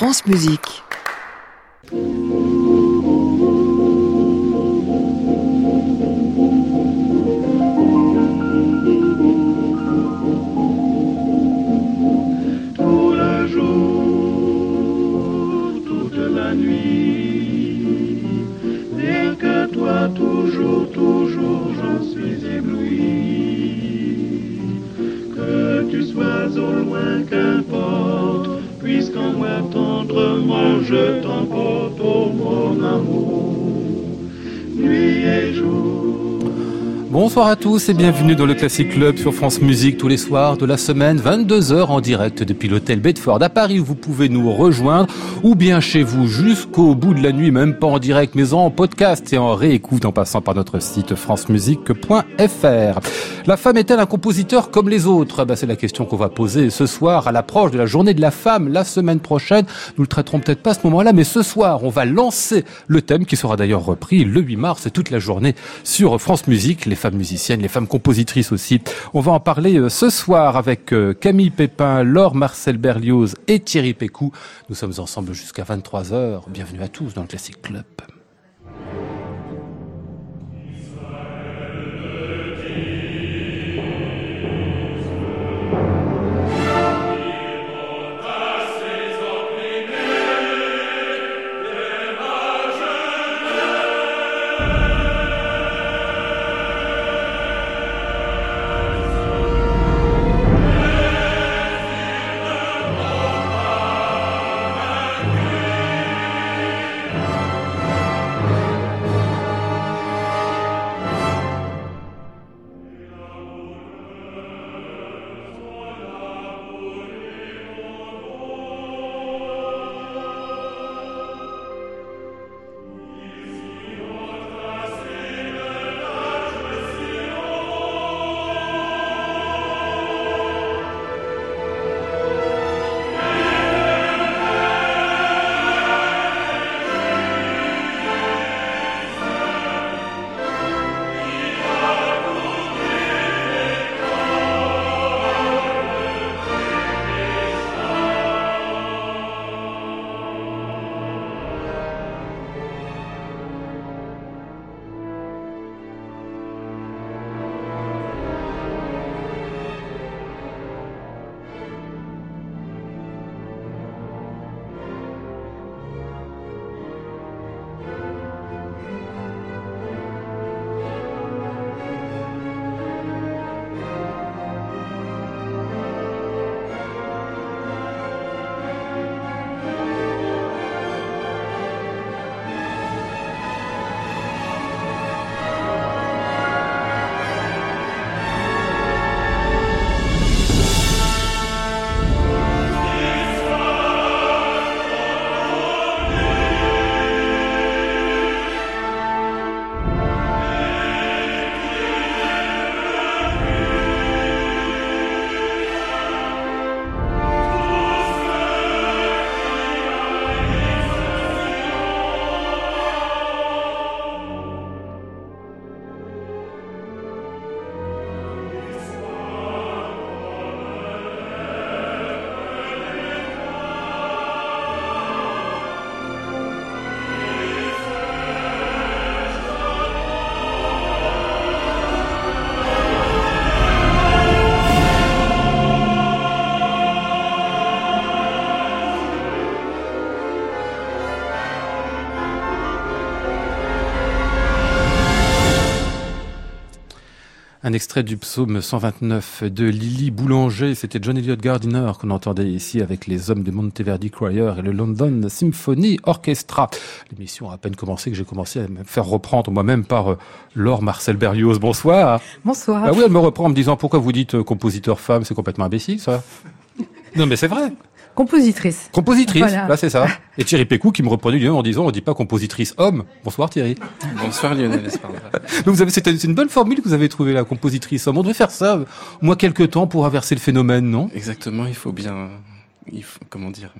France Musique. Tendrement je t'emporte, Bonsoir à tous et bienvenue dans le Classic Club sur France Musique tous les soirs de la semaine, 22h en direct depuis l'hôtel Bedford à Paris où vous pouvez nous rejoindre ou bien chez vous jusqu'au bout de la nuit, même pas en direct mais en podcast et en réécoute en passant par notre site francemusique.fr. La femme est-elle un compositeur comme les autres? Bah, C'est la question qu'on va poser ce soir à l'approche de la journée de la femme la semaine prochaine. Nous le traiterons peut-être pas à ce moment-là mais ce soir on va lancer le thème qui sera d'ailleurs repris le 8 mars et toute la journée sur France Musique. Femmes musiciennes, les femmes compositrices aussi. On va en parler euh, ce soir avec euh, Camille Pépin, Laure Marcel Berlioz et Thierry Pécou. Nous sommes ensemble jusqu'à 23h. Bienvenue à tous dans le Classic Club. Un extrait du psaume 129 de Lily Boulanger, c'était John Elliott Gardiner qu'on entendait ici avec les hommes de Monteverdi Choir et le London Symphony Orchestra. L'émission a à peine commencé que j'ai commencé à me faire reprendre moi-même par euh, Laure Marcel Berlioz. Bonsoir. Bonsoir. Ah oui, elle me reprend en me disant pourquoi vous dites euh, compositeur femme, c'est complètement imbécile ça. Non mais c'est vrai. Compositrice. Compositrice, Voilà. là c'est ça. Et Thierry Pécou qui me reprenait lui-même en disant on dit pas compositrice homme. Bonsoir Thierry. Bonsoir Lionel. Donc vous avez c'est une bonne formule que vous avez trouvée la compositrice homme. On devait faire ça au moins quelques temps pour inverser le phénomène, non? Exactement, il faut bien il faut, comment dire,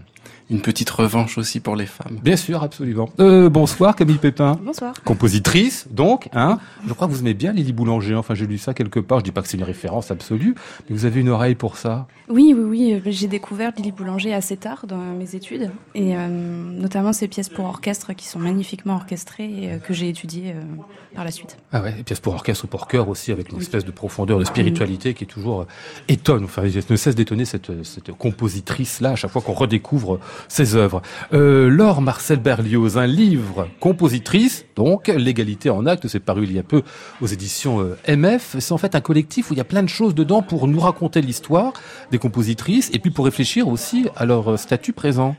une petite revanche aussi pour les femmes. Bien sûr, absolument. Euh, bonsoir Camille Pépin. Bonsoir. Compositrice, donc, hein. Je crois que vous aimez bien Lily Boulanger. Enfin, j'ai lu ça quelque part. Je dis pas que c'est une référence absolue, mais vous avez une oreille pour ça. Oui, oui, oui. Euh, j'ai découvert Lily Boulanger assez tard dans mes études, et euh, notamment ses pièces pour orchestre qui sont magnifiquement orchestrées et euh, que j'ai étudiées euh, par la suite. Ah ouais, et pièces pour orchestre ou pour chœur aussi, avec une espèce de profondeur, de spiritualité qui est toujours étonne. Enfin, je ne cesse d'étonner cette, cette compositrice-là à chaque fois qu'on redécouvre ses œuvres. Euh, Laure Marcel Berlioz, un livre compositrice, donc l'égalité en acte, c'est paru il y a peu aux éditions euh, MF. C'est en fait un collectif où il y a plein de choses dedans pour nous raconter l'histoire des compositrices et puis pour réfléchir aussi à leur euh, statut présent.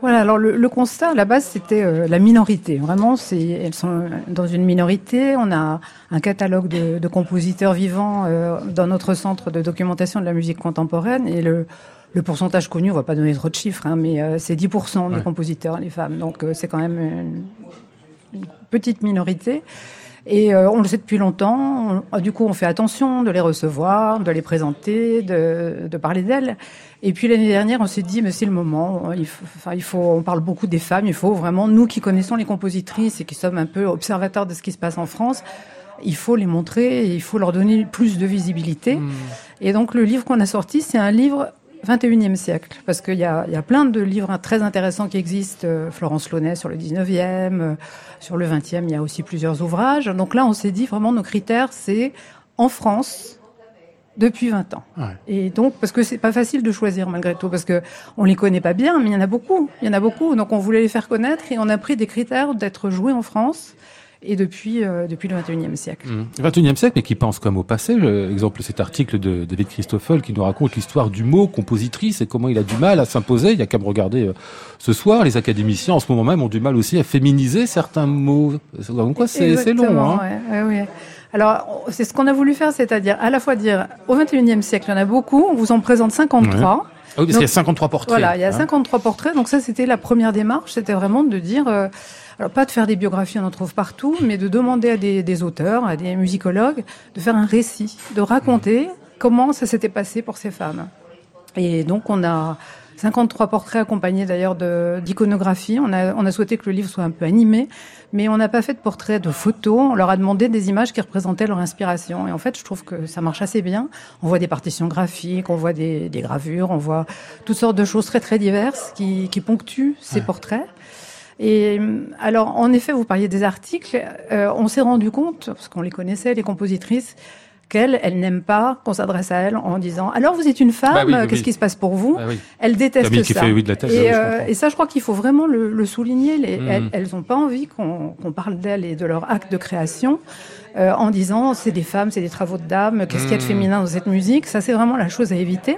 Voilà, alors le, constat à la base c'était la minorité. Vraiment, elles sont dans une minorité. On a un catalogue de, compositeurs vivants dans notre centre de documentation de la musique contemporaine et le le pourcentage connu, on va pas donner trop de chiffres, hein, mais euh, c'est 10% Ouais. des compositeurs, les femmes. Donc euh, c'est quand même une, une petite minorité. Et euh, on le sait depuis longtemps. On- du coup, on fait attention de les recevoir, de les présenter, de, de parler d'elles. Et puis l'année dernière, on s'est dit, mais c'est le moment. Il faut, enfin, il faut, on parle beaucoup des femmes. Il faut vraiment, nous qui connaissons les compositrices et qui sommes un peu observateurs de ce qui se passe en France, il faut les montrer et il faut leur donner plus de visibilité. Et donc le livre qu'on a sorti, c'est un livre 21e siècle, parce qu'il y a, il y a plein de livres très intéressants qui existent. Euh, Florence Launay sur le 19e, euh, sur le 20e, il y a aussi plusieurs ouvrages. Donc là, on s'est dit vraiment nos critères, c'est en France depuis 20 ans. Ouais. Et donc, parce que c'est pas facile de choisir malgré tout, parce que on les connaît pas bien, mais il y en a beaucoup. Il y en a beaucoup. Donc on voulait les faire connaître et on a pris des critères d'être joués en France et depuis, euh, depuis le 21e siècle. Mmh. 21e siècle, mais qui pense comme au passé. Exemple, cet article de David Christoffel qui nous raconte l'histoire du mot compositrice et comment il a du mal à s'imposer. Il y a qu'à me regarder euh, ce soir. Les académiciens, en ce moment même, ont du mal aussi à féminiser certains mots. Donc c'est long. Hein. ouais, ouais, ouais. Alors, c'est ce qu'on a voulu faire, c'est-à-dire à la fois dire au 21e siècle, il y en a beaucoup, on vous en présente 53. Ah oui, parce qu'il y a Donc, 53 portraits. Voilà, il y a hein. 53 portraits, donc ça c'était la première démarche, c'était vraiment de dire, euh, alors pas de faire des biographies, on en trouve partout, mais de demander à des, des auteurs, à des musicologues, de faire un récit, de raconter comment ça s'était passé pour ces femmes. Et donc on a 53 portraits accompagnés d'ailleurs d'iconographie. On a, on a souhaité que le livre soit un peu animé, mais on n'a pas fait de portraits de photos. On leur a demandé des images qui représentaient leur inspiration. Et en fait, je trouve que ça marche assez bien. On voit des partitions graphiques, on voit des, des gravures, on voit toutes sortes de choses très très diverses qui, qui ponctuent ces portraits. Et alors, en effet, vous parliez des articles. Euh, on s'est rendu compte, parce qu'on les connaissait, les compositrices, qu'elles, elles n'aiment pas qu'on s'adresse à elles en disant alors vous êtes une femme, Bah oui, oui, qu'est-ce oui. qui se passe pour vous Ah oui. Elles détestent Camille qui ça. fait oui de la et, euh, et ça, je crois qu'il faut vraiment le, le souligner. Les, Mhm. elles, elles ont pas envie qu'on qu'on parle d'elles et de leur acte de création euh, en disant c'est des femmes, c'est des travaux de dames, qu'est-ce qu'il y a de Mhm. féminin dans cette musique? Ça, c'est vraiment la chose à éviter.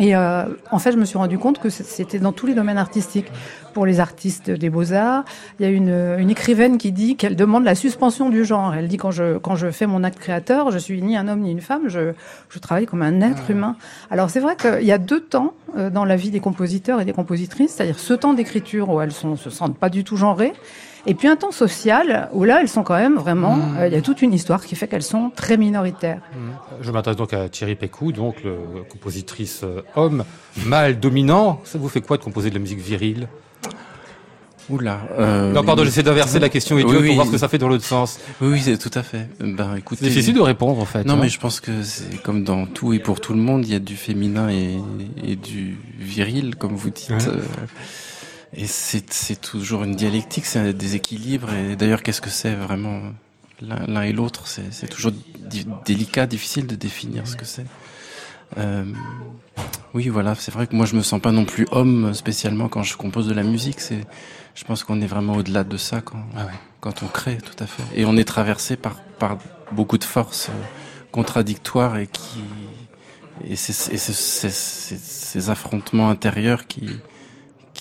Et euh, en fait, je me suis rendu compte que c'était dans tous les domaines artistiques. Pour les artistes des beaux-arts, il y a une, une écrivaine qui dit qu'elle demande la suspension du genre. Elle dit quand je, quand je fais mon acte créateur, je suis ni un homme ni une femme, je, je travaille comme un être humain. Alors c'est vrai qu'il y a deux temps euh, dans la vie des compositeurs et des compositrices, c'est-à-dire ce temps d'écriture où elles sont, se sentent pas du tout genrées, et puis un temps social où là elles sont quand même vraiment, euh, il y a toute une histoire qui fait qu'elles sont très minoritaires. Je m'adresse donc à Thierry Pécou, donc le compositrice euh, homme, mâle, dominant. Ça vous fait quoi de composer de la musique virile? Oula. Euh, Non, pardon, j'essaie d'inverser la question Oui, idiote oui. pour voir ce que ça fait dans l'autre sens. Oui, oui, c'est tout à fait. Ben, écoutez. C'est difficile de répondre, en fait. Non, hein. mais je pense que c'est comme dans tout et pour tout le monde, il y a du féminin et, et du viril, comme vous dites. Ouais. Euh, Et c'est c'est toujours une dialectique, c'est un déséquilibre. Et d'ailleurs, qu'est-ce que c'est vraiment l'un et l'autre? C'est c'est toujours di- délicat, difficile de définir ce que c'est. Euh, oui, voilà, c'est vrai que moi je me sens pas non plus homme spécialement quand je compose de la musique. C'est, je pense qu'on est vraiment au-delà de ça quand, Ah ouais. quand on crée, tout à fait. Et on est traversé par, par beaucoup de forces euh, contradictoires et qui et c'est- ces affrontements intérieurs qui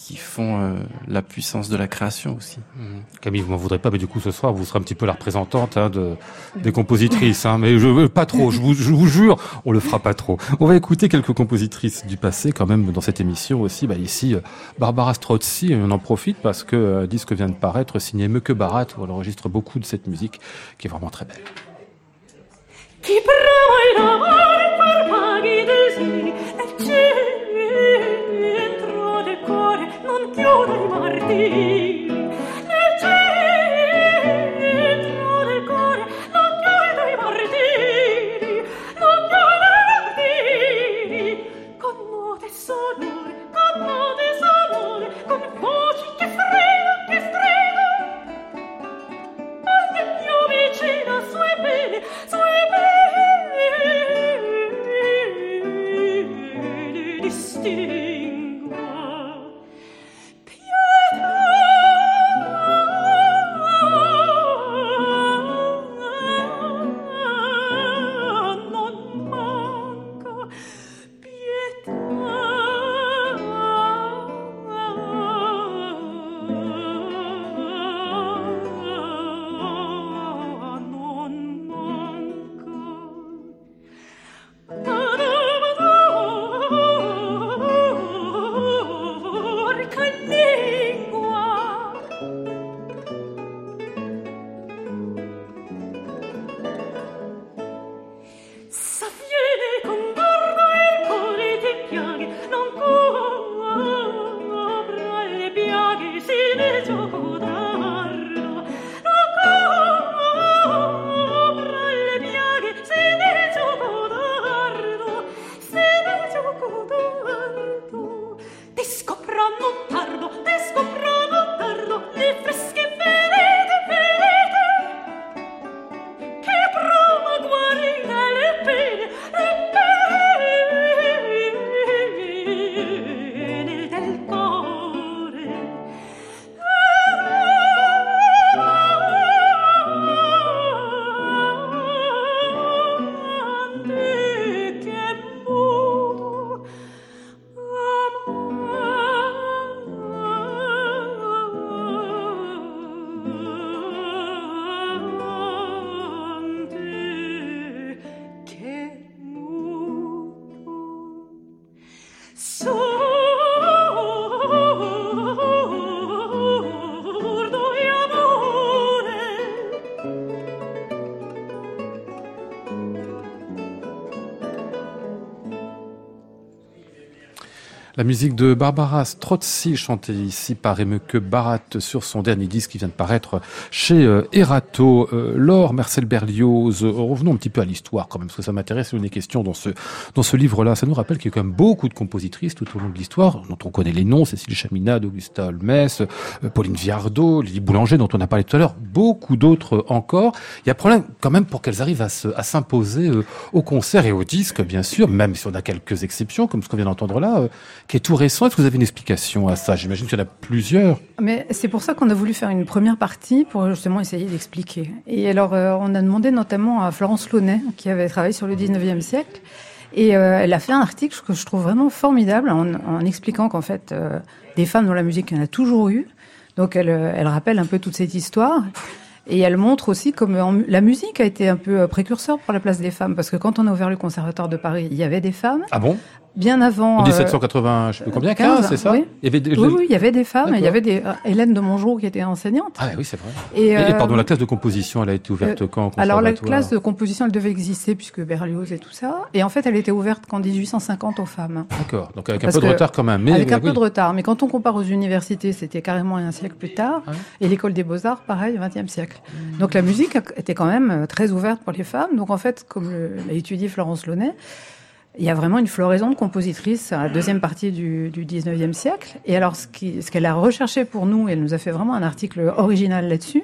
qui font euh, la puissance de la création aussi. Mhm. Camille, vous m'en voudrez pas, mais du coup, ce soir, vous serez un petit peu la représentante hein, de, des compositrices. Hein, mais je veux pas trop, je vous, je vous jure, on le fera pas trop. On va écouter quelques compositrices du passé, quand même, dans cette émission aussi. Bah, ici, euh, Barbara Strozzi, on en profite parce que euh, un disque vient de paraître, signé Meuke Barat, où elle enregistre beaucoup de cette musique, qui est vraiment très belle. You. La musique de Barbara Strozzi, chantée ici par Emeke Barat sur son dernier disque qui vient de paraître chez euh, Erato. Euh, Laure, Marcel Berlioz, euh, revenons un petit peu à l'histoire quand même, parce que ça m'intéresse, une des questions dans ce, dans ce livre-là. Ça nous rappelle qu'il y a quand même beaucoup de compositrices tout au long de l'histoire, dont on connaît les noms, Cécile Chaminade, Augusta Holmes, Pauline Viardot, Lily Boulanger, dont on a parlé tout à l'heure, beaucoup d'autres encore. Il y a problème quand même pour qu'elles arrivent à s'imposer au concert et au disque, bien sûr, même si on a quelques exceptions, comme ce qu'on vient d'entendre là qui est tout récent. Est-ce que vous avez une explication à ça? J'imagine qu'il y en a plusieurs. Mais c'est pour ça qu'on a voulu faire une première partie pour justement essayer d'expliquer. Et alors, euh, on a demandé notamment à Florence Launay, qui avait travaillé sur le 19e siècle, et euh, elle a fait un article que je trouve vraiment formidable en, expliquant qu'en fait, euh, des femmes dans la musique, il y en a toujours eu. Donc, elle, elle rappelle un peu toute cette histoire. Et elle montre aussi comme la musique a été un peu précurseur pour la place des femmes, parce que quand on a ouvert le conservatoire de Paris, il y avait des femmes. Ah bon? Bien avant. En 1780, euh, je sais plus combien, 15, c'est ça oui. Il y avait des, oui, oui, il y avait des femmes. Il y avait des euh, Hélène de Mongeau qui était enseignante. Ah oui, c'est vrai. Et, et, pardon, la classe de composition, elle a été ouverte quand Alors la classe de composition, elle devait exister puisque Berlioz et tout ça. Et en fait, elle était ouverte qu'en 1850 aux femmes. D'accord. Donc avec un peu de retard quand même. Mais, avec un peu de retard. Mais quand on compare aux universités, c'était carrément un siècle plus tard. Ah et l'école des beaux-arts, pareil, 20e siècle. Mmh. Donc la musique était quand même euh, très ouverte pour les femmes. Donc en fait, comme l'a étudié Florence Launay, il y a vraiment une floraison de compositrices à la deuxième partie du, du 19e siècle. Et alors, ce qu'elle a recherché pour nous, elle nous a fait vraiment un article original là-dessus,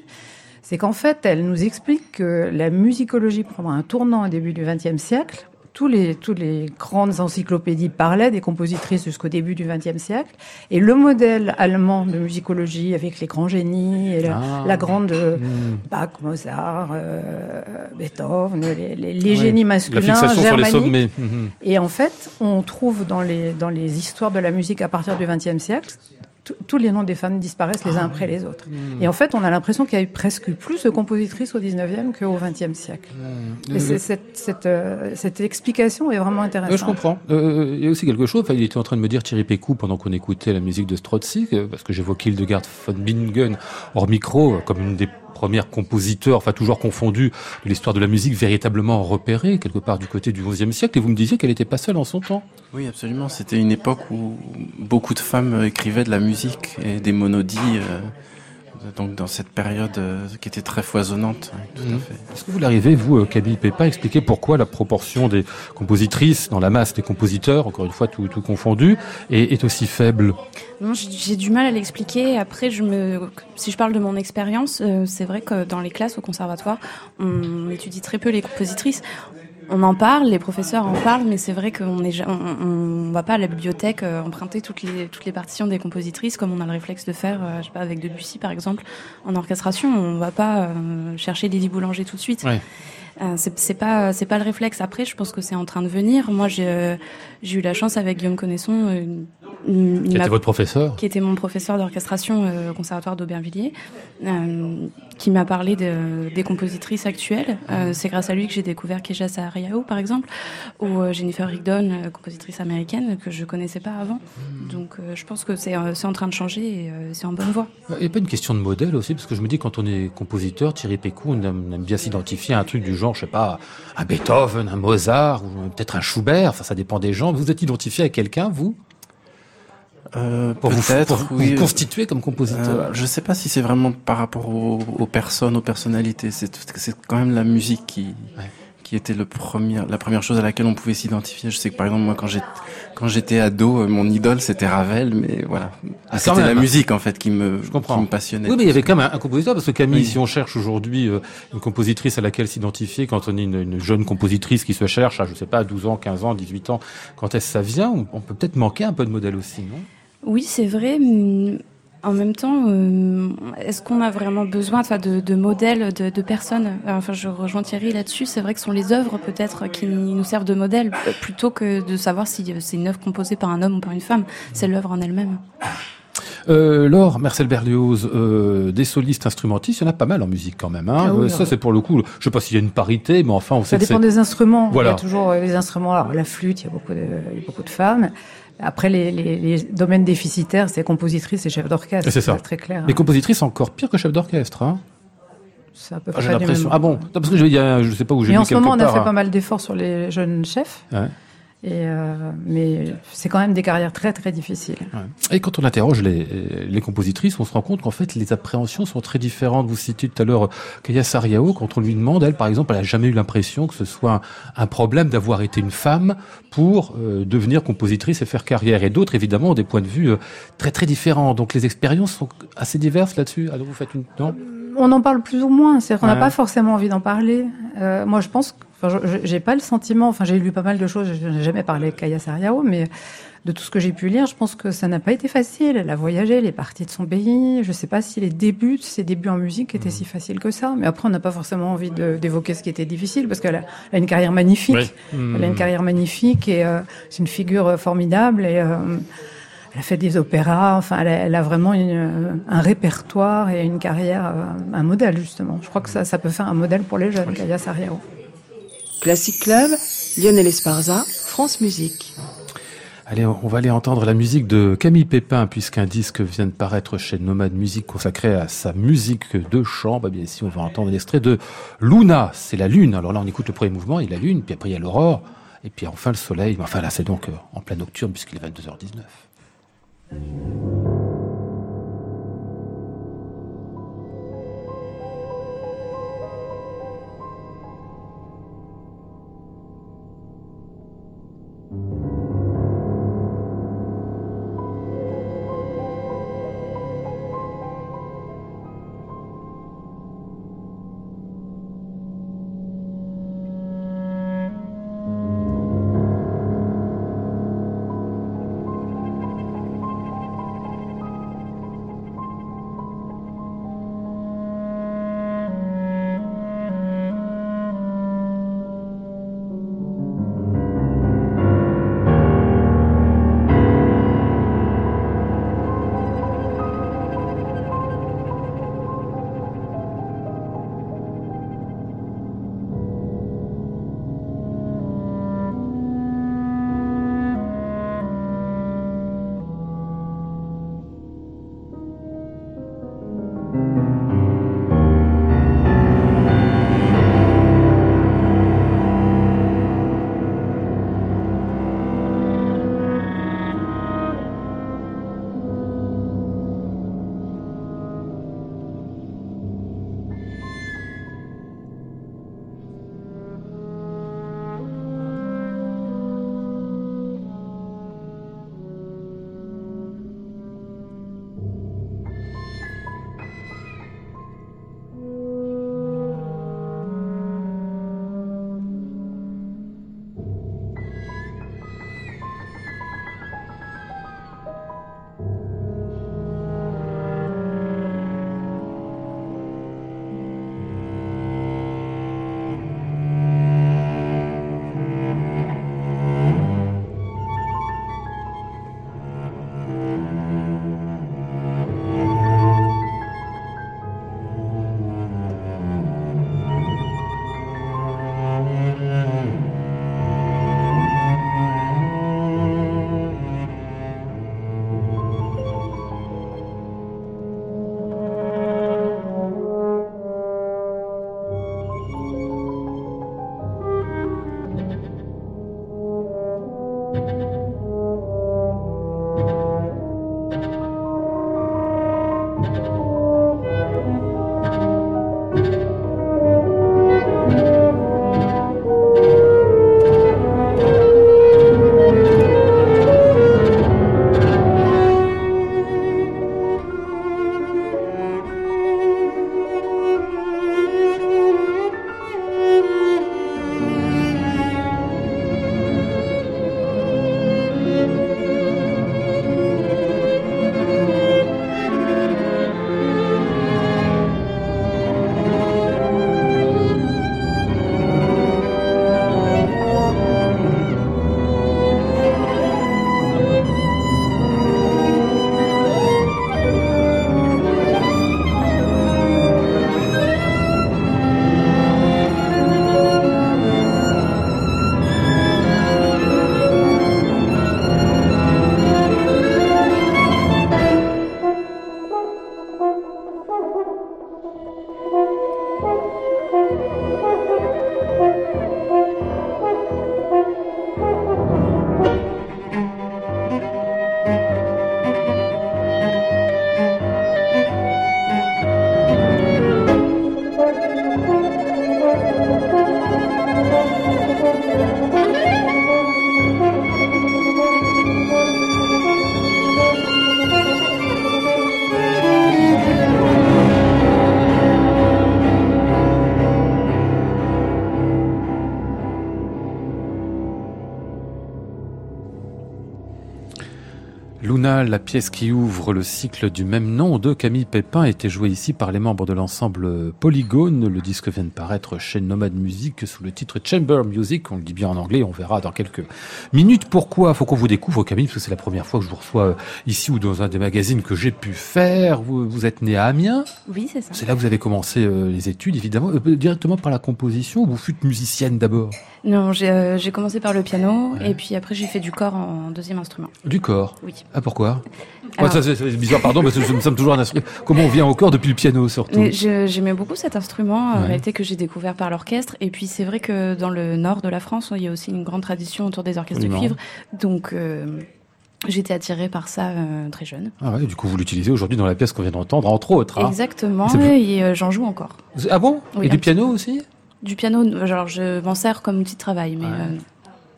c'est qu'en fait, elle nous explique que la musicologie prendra un tournant au début du 20e siècle tous les, tous les grandes encyclopédies parlaient des compositrices jusqu'au début du XXe siècle. Et le modèle allemand de musicologie avec les grands génies et la, ah. grande euh, hmm. Bach, Mozart, euh, Beethoven, les, les, génies masculins germaniques. Mhm. Et en fait, on trouve dans les, dans les histoires de la musique à partir du XXe siècle tous les noms des femmes disparaissent les uns ah après les autres. Hmm. Et en fait, on a l'impression qu'il y a eu presque plus de compositrices au 19e qu'au 20e siècle. Hmm. Et cette, cette, euh, cette, explication est vraiment intéressante. je comprends. Euh, il y a aussi quelque chose, enfin, il était en train de me dire Thierry Pécou pendant qu'on écoutait la musique de Strozzi, parce que j'évoquais Hildegard von Bingen hors micro comme une des premiers compositeurs, enfin toujours confondus, de l'histoire de la musique véritablement repérés, quelque part du côté du XIe siècle. Et vous me disiez qu'elle n'était pas seule en son temps. Oui, absolument. C'était une époque où beaucoup de femmes écrivaient de la musique et des monodies. Euh, donc dans cette période euh, qui était très foisonnante. Tout à Mhm. fait. Est-ce que vous l'arrivez, vous, euh, Camille Pépin, à expliquer pourquoi la proportion des compositrices dans la masse des compositeurs, encore une fois tout, tout confondu, est, est aussi faible? Non, j'ai j'ai du mal à l'expliquer. Après, je me, si je parle de mon expérience, euh, c'est vrai que dans les classes au conservatoire, on étudie très peu les compositrices. On en parle, les professeurs en parlent, mais c'est vrai qu'on ja- on, on va pas à la bibliothèque euh, emprunter toutes les toutes les partitions des compositrices comme on a le réflexe de faire, euh, je sais pas, avec Debussy par exemple, en orchestration. On va pas euh, chercher Lily Boulanger tout de suite. Ouais. Euh, c'est pas c'est pas le réflexe. Après, je pense que c'est en train de venir. Moi, j'ai euh, eu la chance avec Guillaume Connaisson, euh, Qui était votre professeur qui était mon professeur d'orchestration euh, au conservatoire d'Aubervilliers, euh, qui m'a parlé de, des compositrices actuelles. Euh, c'est grâce à lui que j'ai découvert Keja Sahariao, par exemple, ou Jennifer Rigdon, compositrice américaine que je connaissais pas avant. Donc, je pense que c'est en train de changer et c'est en bonne voie. Il n'y a pas une question de modèle aussi, parce que je me dis, quand on est compositeur, Thierry Pécou, on aime, on aime bien s'identifier à un truc du genre, je sais pas, un Beethoven, un Mozart, ou peut-être un Schubert, enfin ça dépend des gens. Vous êtes identifié à quelqu'un, vous? Euh, Pour vous, pour oui. vous constituer comme compositeur Euh, je sais pas si c'est vraiment par rapport aux, aux personnes, aux personnalités. C'est c'est quand même la musique qui Ouais. Qui était le premier, la première chose à laquelle on pouvait s'identifier. Je sais que par exemple moi quand j'ai quand j'étais ado, euh, mon idole c'était Ravel, mais voilà, Ah, quand c'était la musique en fait qui me Je comprends. qui me passionnait. Oui, mais il y avait quand même un, un compositeur, parce que Camille, Oui. si on cherche aujourd'hui euh, une compositrice à laquelle s'identifier, quand on est une, une jeune compositrice qui se cherche à, je sais pas, 12 ans, 15 ans, 18 ans, quand est-ce que ça vient, on, on peut peut-être manquer un peu de modèle aussi, non? Oui, c'est vrai. En même temps, euh, est-ce qu'on a vraiment besoin enfin, de, de modèles, de, de personnes Enfin, je rejoins Thierry là-dessus. C'est vrai que ce sont les œuvres peut-être qui nous servent de modèle, euh, plutôt que de savoir si euh, c'est une œuvre composée par un homme ou par une femme. C'est l'œuvre en elle-même. Euh, Laure, Marcel Berlioz, euh, des solistes instrumentistes, il y en a pas mal en musique quand même. Hein. Ah oui, Euh, ça, c'est pour le coup, je sais pas s'il y a une parité, mais enfin, on sait Ça que dépend des instruments. Voilà. Il y a toujours euh, les instruments. Alors, la flûte, il y a beaucoup de, il y a beaucoup de femmes. Après, les, les, les domaines déficitaires, c'est compositrices et chefs d'orchestre. C'est ça. très clair. Les compositrices, c'est encore pire que chef d'orchestre. Hein. Ah, J'ai l'impression. Ah bon? Non, Parce que je, je sais pas où j'ai Mais lu en ce quelque moment, on a fait hein. pas mal d'efforts sur les jeunes chefs. Ouais. Et euh, mais c'est quand même des carrières très très difficiles. Et quand on interroge les, les compositrices, on se rend compte qu'en fait, les appréhensions sont très différentes. Vous citez tout à l'heure Kaya Sariao, quand on lui demande, elle, par exemple, elle a jamais eu l'impression que ce soit un, un problème d'avoir été une femme pour euh, devenir compositrice et faire carrière. Et d'autres, évidemment, ont des points de vue euh, très très différents. Donc les expériences sont assez diverses là-dessus. Alors vous faites une... Non? On en parle plus ou moins. C'est qu'on n'a Ouais. pas forcément envie d'en parler. Euh, moi, je pense. que- Enfin, j'ai pas le sentiment. Enfin, j'ai lu pas mal de choses. Je n'ai jamais parlé avec Kaya Sariao, mais de tout ce que j'ai pu lire, je pense que ça n'a pas été facile. Elle a voyagé, elle est partie de son pays. Je sais pas si les débuts, ses débuts en musique étaient si faciles que ça. Mais après, on n'a pas forcément envie d'évoquer ce qui était difficile parce qu'elle a, une carrière magnifique. Elle a une carrière magnifique et euh, c'est une figure euh, formidable et euh, elle a fait des opéras. Enfin, elle a, elle a vraiment une, un répertoire et une carrière, euh, un modèle justement. Je crois que ça, ça peut faire un modèle pour les jeunes, Kaya Sariao. Classic Club, Lionel Esparza, France Musique. Allez, on va aller entendre la musique de Camille Pépin, puisqu'un disque vient de paraître chez Nomad Music consacré à sa musique de chant. Bah, bien ici, on va entendre l'extrait de Luna, c'est la lune. Alors là, on écoute le premier mouvement, il y a la lune, puis après il y a l'aurore, et puis enfin le soleil. Enfin là, c'est donc euh, en pleine nocturne, puisqu'il est 22h19. Thank you. Pièce qui ouvre le cycle du même nom de Camille Pépin, était jouée ici par les membres de l'ensemble Polygone. Le disque vient de paraître chez Nomad Music sous le titre Chamber Music. On le dit bien en anglais, on verra dans quelques minutes pourquoi. Faut qu'on vous découvre, Camille, parce que c'est la première fois que je vous reçois euh, ici ou dans un des magazines que j'ai pu faire. Vous, vous êtes né à Amiens. Oui, c'est ça. C'est là que vous avez commencé euh, les études, évidemment. Euh, directement par la composition ou vous fûtes musicienne d'abord? Non, j'ai commencé par le piano et puis après j'ai fait du corps en deuxième instrument. Du corps? Oui. Ah pourquoi? Ça, c'est bizarre, pardon, parce que je me semble toujours un instrument. Comment on vient au corps depuis le piano surtout? J'aimais beaucoup cet instrument, en réalité que j'ai découvert par l'orchestre. Et puis c'est vrai que dans le nord de la France, il y a aussi une grande tradition autour des orchestres de cuivre. Donc J'étais attirée par ça euh, très jeune. Ah ouais, du coup, vous l'utilisez aujourd'hui dans la pièce qu'on vient d'entendre, entre autres. Hein. Exactement, et euh, j'en joue encore. Ah bon? Et du piano aussi? Du piano, genre je m'en sers comme outil de travail. Mais, euh,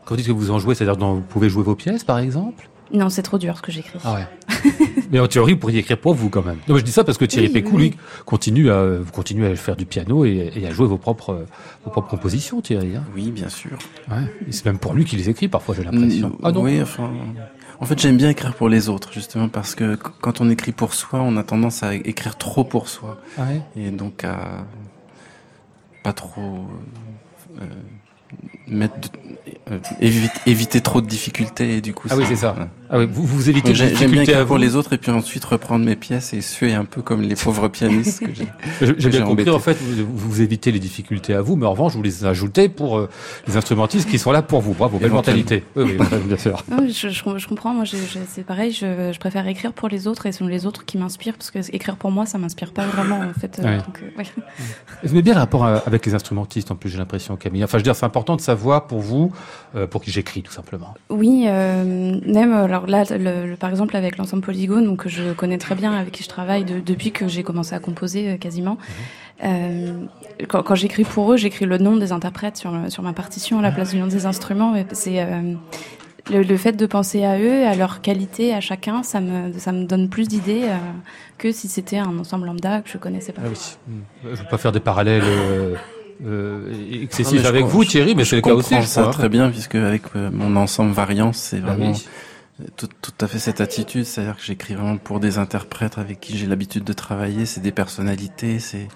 Quand vous dites que vous en jouez, c'est-à-dire que vous pouvez jouer vos pièces, par exemple? Non, c'est trop dur ce que j'écris. Ah ouais. mais en théorie, vous pourriez écrire pour vous quand même. Non, je dis ça parce que Thierry Pécou, lui, continue à, vous continuez à faire du piano et, à jouer vos propres, vos propres compositions, Thierry. Hein. oui, bien sûr. Ouais. C'est même pour lui qu'il les écrit parfois, j'ai l'impression. Ah non Oui, enfin. En fait, j'aime bien écrire pour les autres, justement, parce que quand on écrit pour soi, on a tendance à écrire trop pour soi. Ah ouais. Et donc à pas trop euh, mettre euh, éviter, trop de difficultés et du coup ah oui c'est ça ah oui, vous vous évitez les difficultés à pour les autres et puis ensuite reprendre mes pièces et suer un peu comme les pauvres pianistes que j'ai j'ai bien compris. en fait vous, vous, évitez les difficultés à vous mais en revanche vous les ajoutez pour euh, les instrumentistes qui sont là pour vous. Bravo belle mentalité. Oui, oui bien sûr. Je, je, comprends. Moi c'est pareil. Je, je, préfère écrire pour les autres et ce sont les autres qui m'inspirent parce que écrire pour moi ça m'inspire pas vraiment en fait euh, donc, vous avez bien le rapport avec les instrumentistes en plus j'ai l'impression Camille. Enfin je veux dire c'est important de savoir pour vous, euh, pour qui j'écris tout simplement. Oui, euh, même alors là, le, par exemple avec l'ensemble Polygone, donc que je connais très bien, avec qui je travaille depuis que j'ai commencé à composer euh, quasiment. Mhm. quand, quand j'écris pour eux, j'écris le nom des interprètes sur, sur ma partition à la place du nom des instruments. C'est le, fait de penser à eux, à leur qualité, à chacun, ça me, ça me donne plus d'idées que si c'était un ensemble lambda que je connaissais pas. Ah oui. Je ne veux pas faire des parallèles euh, excessif avec vous, Thierry, mais c'est le cas aussi. Je ça très bien, puisque avec euh, mon ensemble variant, c'est bah vraiment tout, tout, à fait cette attitude. C'est-à-dire que j'écris vraiment pour des interprètes avec qui j'ai l'habitude de travailler. C'est des personnalités, c'est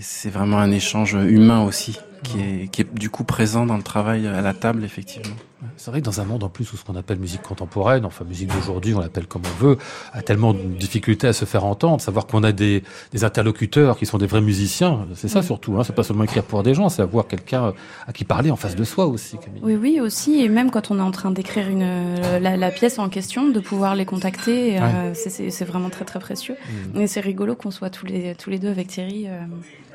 c'est vraiment un échange humain aussi qui est, qui est du coup présent dans le travail à la table, effectivement. C'est vrai que dans un monde en plus où ce qu'on appelle musique contemporaine, enfin musique d'aujourd'hui, on l'appelle comme on veut, a tellement de difficultés à se faire entendre, savoir qu'on a des, des, interlocuteurs qui sont des vrais musiciens, c'est ça surtout, hein, c'est pas seulement écrire pour des gens, c'est avoir quelqu'un à qui parler en face de soi aussi. Camille. Oui, oui, aussi, et même quand on est en train d'écrire une la, la, pièce en question, de pouvoir les contacter, euh, c'est vraiment très très précieux. Mm. Et c'est rigolo qu'on soit tous les tous les deux avec Thierry. Euh,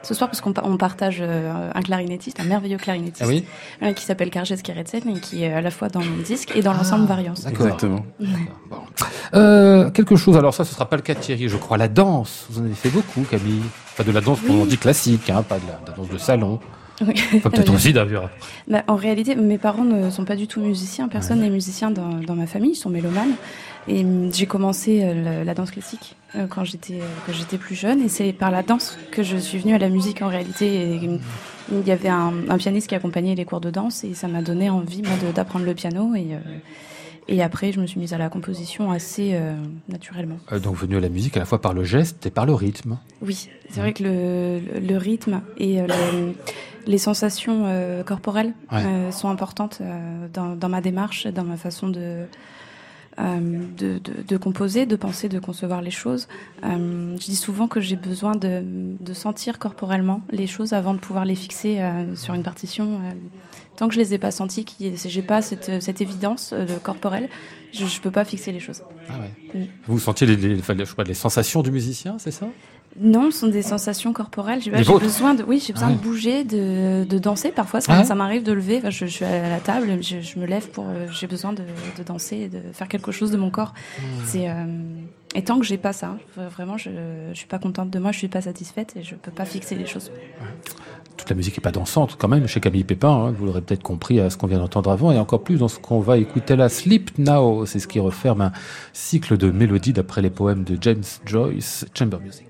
ce soir parce qu'on on partage euh, un clarinettiste, un merveilleux clarinettiste, ah qui s'appelle Karjes Keretsen et qui à la fois dans mon disque et dans ah, l'ensemble Variance. Exactement. Euh, quelque chose, alors ça, ce sera pas le cas de Thierry, je crois. La danse, vous en avez fait beaucoup, Camille. Enfin, de la danse, on dit classique, hein, pas de la, danse de salon. Oui. Enfin, peut-être aussi d'ailleurs. Bah, en réalité, mes parents ne sont pas du tout musiciens. Personne n'est musicien dans, dans, ma famille. Ils sont mélomanes. Et hum, j'ai commencé euh, la, danse classique euh, quand j'étais euh, quand j'étais plus jeune. Et c'est par la danse que je suis venue à la musique en réalité. Hum, il y avait un, un, pianiste qui accompagnait les cours de danse et ça m'a donné envie d'apprendre le piano et et après, je me suis mise à la composition assez naturellement. donc, venue à la musique à la fois par le geste et par le rythme. Oui, c'est vrai que le, le, rythme et les sensations corporelles sont importantes dans, dans, ma démarche, dans ma façon de, de, de, de, composer, de penser, de concevoir les choses. Euh, je dis souvent que j'ai besoin de, de, sentir corporellement les choses avant de pouvoir les fixer euh, sur une partition. Euh, tant que je les ai pas senties, que j'ai pas cette, cette évidence euh, corporelle, je, je peux pas fixer les choses. Ah ouais. Mm. Vous sentiez les, les, les, les sensations du musicien, c'est ça? Non, ce sont des sensations corporelles. J'ai besoin de, oui, j'ai besoin de bouger, de, de, danser. Parfois, ça, ça m'arrive de lever. je, je, suis à la table, je, je me lève pour, euh, j'ai besoin de, de, danser, de faire quelque chose de mon corps. Mmh. C'est, euh, et tant que j'ai pas ça, vraiment, je, je suis pas contente de moi, je suis pas satisfaite et je peux pas fixer les choses. Toute la musique est pas dansante quand même chez Camille Pépin. Hein, vous l'aurez peut-être compris à ce qu'on vient d'entendre avant et encore plus dans ce qu'on va écouter là. Sleep Now, c'est ce qui referme un cycle de mélodies d'après les poèmes de James Joyce, Chamber Music.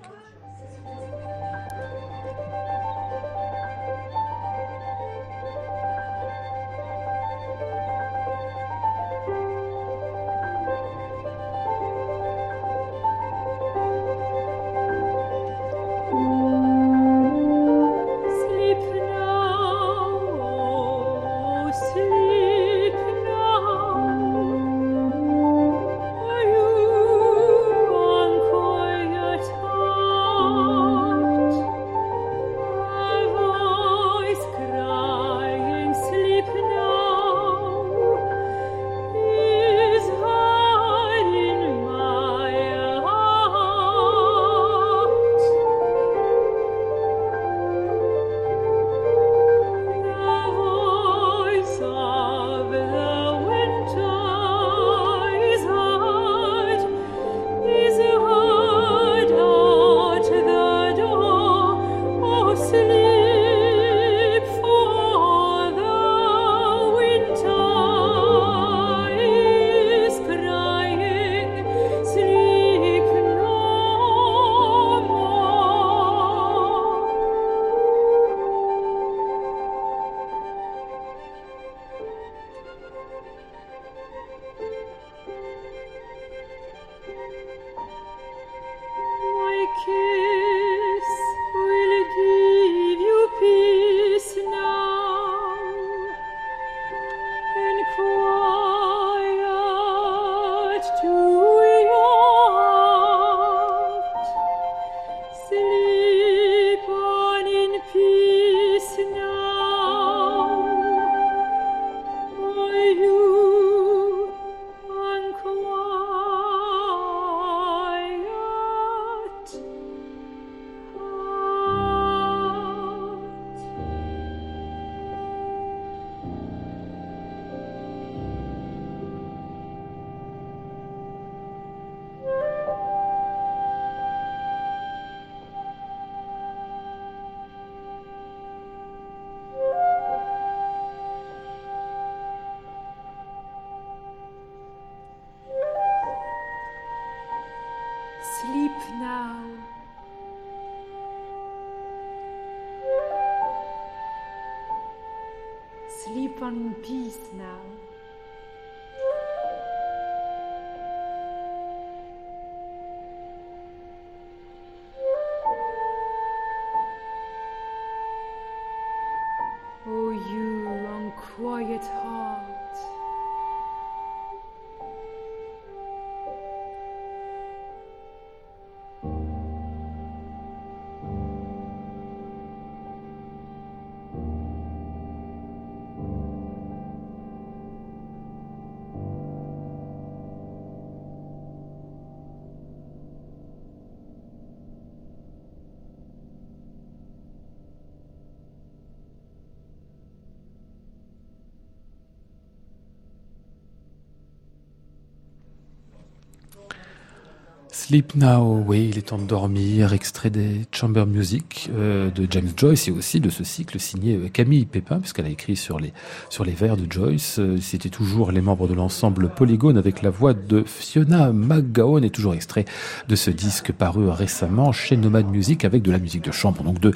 Sleep Now, oui, il est temps de dormir, extrait des Chamber Music euh, de James Joyce et aussi de ce cycle signé euh, Camille Pépin, puisqu'elle a écrit sur les, sur les vers de Joyce. Euh, C'était toujours les membres de l'ensemble Polygone avec la voix de Fiona McGowan et toujours extrait de ce disque paru récemment chez Nomad Music avec de la musique de chambre, donc de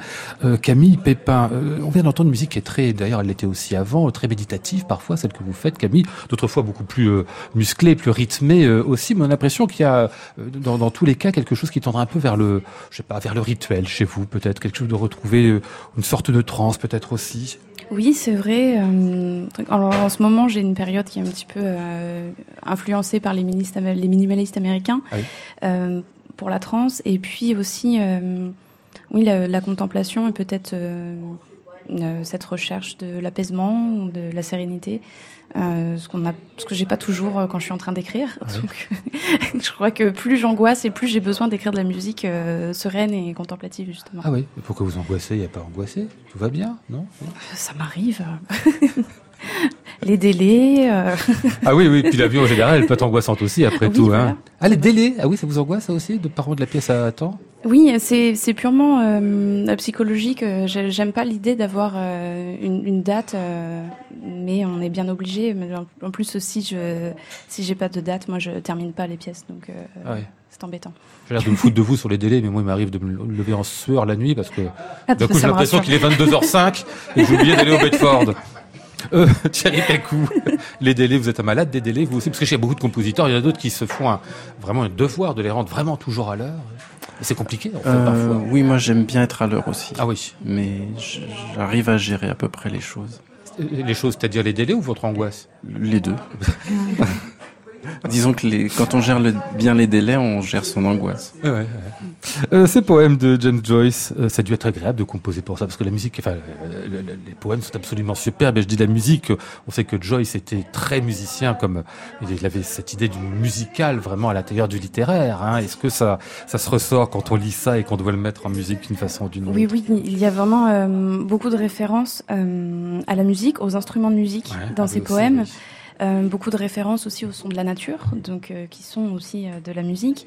Camille Pépin. On vient d'entendre une musique qui est très, d'ailleurs elle l'était aussi avant, très méditative parfois, celle que vous faites Camille, d'autres fois beaucoup plus musclée, plus rythmée aussi, mais on a l'impression qu'il y a dans, dans tous les cas quelque chose qui tendra un peu vers le, je sais pas, vers le rituel chez vous, peut-être quelque chose de retrouver euh, une sorte de transe, peut-être aussi. Oui, c'est vrai. euh, en, ce moment, j'ai une période qui est un petit peu euh, influencée par les, minimalistes américains Ah oui. euh, pour la trance, et puis aussi, euh, oui, la, la contemplation et peut-être cette recherche de l'apaisement, de la sérénité, euh, ce qu'on a, ce que j'ai pas toujours euh, quand je suis en train d'écrire. Donc, je crois que plus j'angoisse et plus j'ai besoin d'écrire de la musique euh, sereine et contemplative justement. Ah oui, pourquoi vous angoissez? Il n'y a pas angoissé? Tout va bien, non? Ça m'arrive. les délais. euh, Ah oui, oui, puis la vie en général, elle peut être angoissante aussi, après Oui, tout. voilà. Hein. Ah, les délais Ah oui, ça vous angoisse, ça aussi, de pas rendre la pièce à temps? Oui, c'est purement euh, psychologique. Euh, j'ai- J'aime pas l'idée d'avoir euh, une, une date, euh, mais on est bien obligé. Mais en- plus, si je si j'ai pas de date, moi je termine pas les pièces, donc euh, Ah c'est embêtant. J'ai l'air de me foutre de vous sur les délais, mais moi, il m'arrive de me lever en sueur la nuit parce que Ah, d'un coup, j'ai l'impression qu'il est 22h05 et j'ai oublié d'aller au Bedford. Euh, Thierry Pacou, les délais, vous êtes un malade des délais, vous aussi, parce que chez beaucoup de compositeurs, il y en a d'autres qui se font un- vraiment un devoir de les rendre vraiment toujours à l'heure. C'est compliqué, en fait, Euh, parfois. oui, moi j'aime bien être à l'heure aussi. Ah oui. Mais j'arrive à gérer à peu près les choses. Les choses, c'est-à-dire les délais ou votre angoisse? Les deux. Disons que les, quand on gère le- bien les délais, on gère son angoisse. Ouais, ouais, ouais. Euh, ces poèmes de James Joyce, euh, ça a dû être agréable de composer pour ça, parce que la musique, enfin, euh, le- le- les poèmes sont absolument superbes. Et je dis la musique, on sait que Joyce était très musicien, comme il avait cette idée du musical vraiment à l'intérieur du littéraire. Hein. Est-ce que ça, ça se ressort quand on lit ça et qu'on doit le mettre en musique d'une façon ou d'une autre? Oui, oui, il y a vraiment euh, beaucoup de références euh, à la musique, aux instruments de musique Ouais, dans aussi, poèmes. oui. Euh, beaucoup de références aussi au son de la nature, donc euh, qui sont aussi euh, de la musique.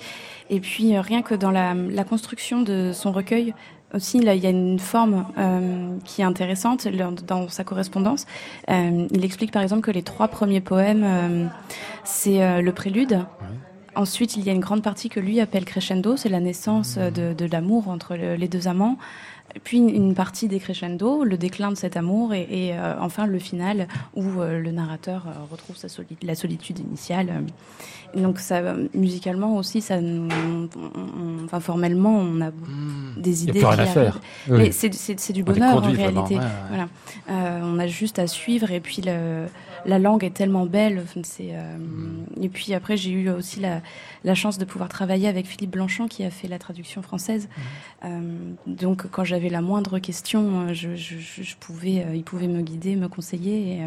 Et puis rien que dans la, la construction de son recueil aussi, là, il y a une forme qui est intéressante dans sa correspondance. Il explique par exemple que les trois premiers poèmes, c'est le prélude. Ensuite, il y a une grande partie que lui appelle crescendo, c'est la naissance de, de l'amour entre le- les deux amants. Puis une- partie des crescendo, le déclin de cet amour, et, et, euh, enfin le final où euh, le narrateur euh, retrouve sa soli- la solitude initiale. Et donc ça, musicalement aussi, ça, nous- on- on- enfin formellement, on a des Il n'y a idées. plus rien à faire. Oui. C'est du bonheur en réalité. ouais, ouais. Voilà. Euh, on a juste à suivre et puis le, la langue est tellement belle. Enfin, c'est, euh, Mm. Et puis après, j'ai eu aussi la, la chance de pouvoir travailler avec Philippe Blanchon qui a fait la traduction française. Mm. Euh, donc quand j'avais la moindre question, euh, je, je, je- je pouvais, il pouvait me guider, me conseiller. Et,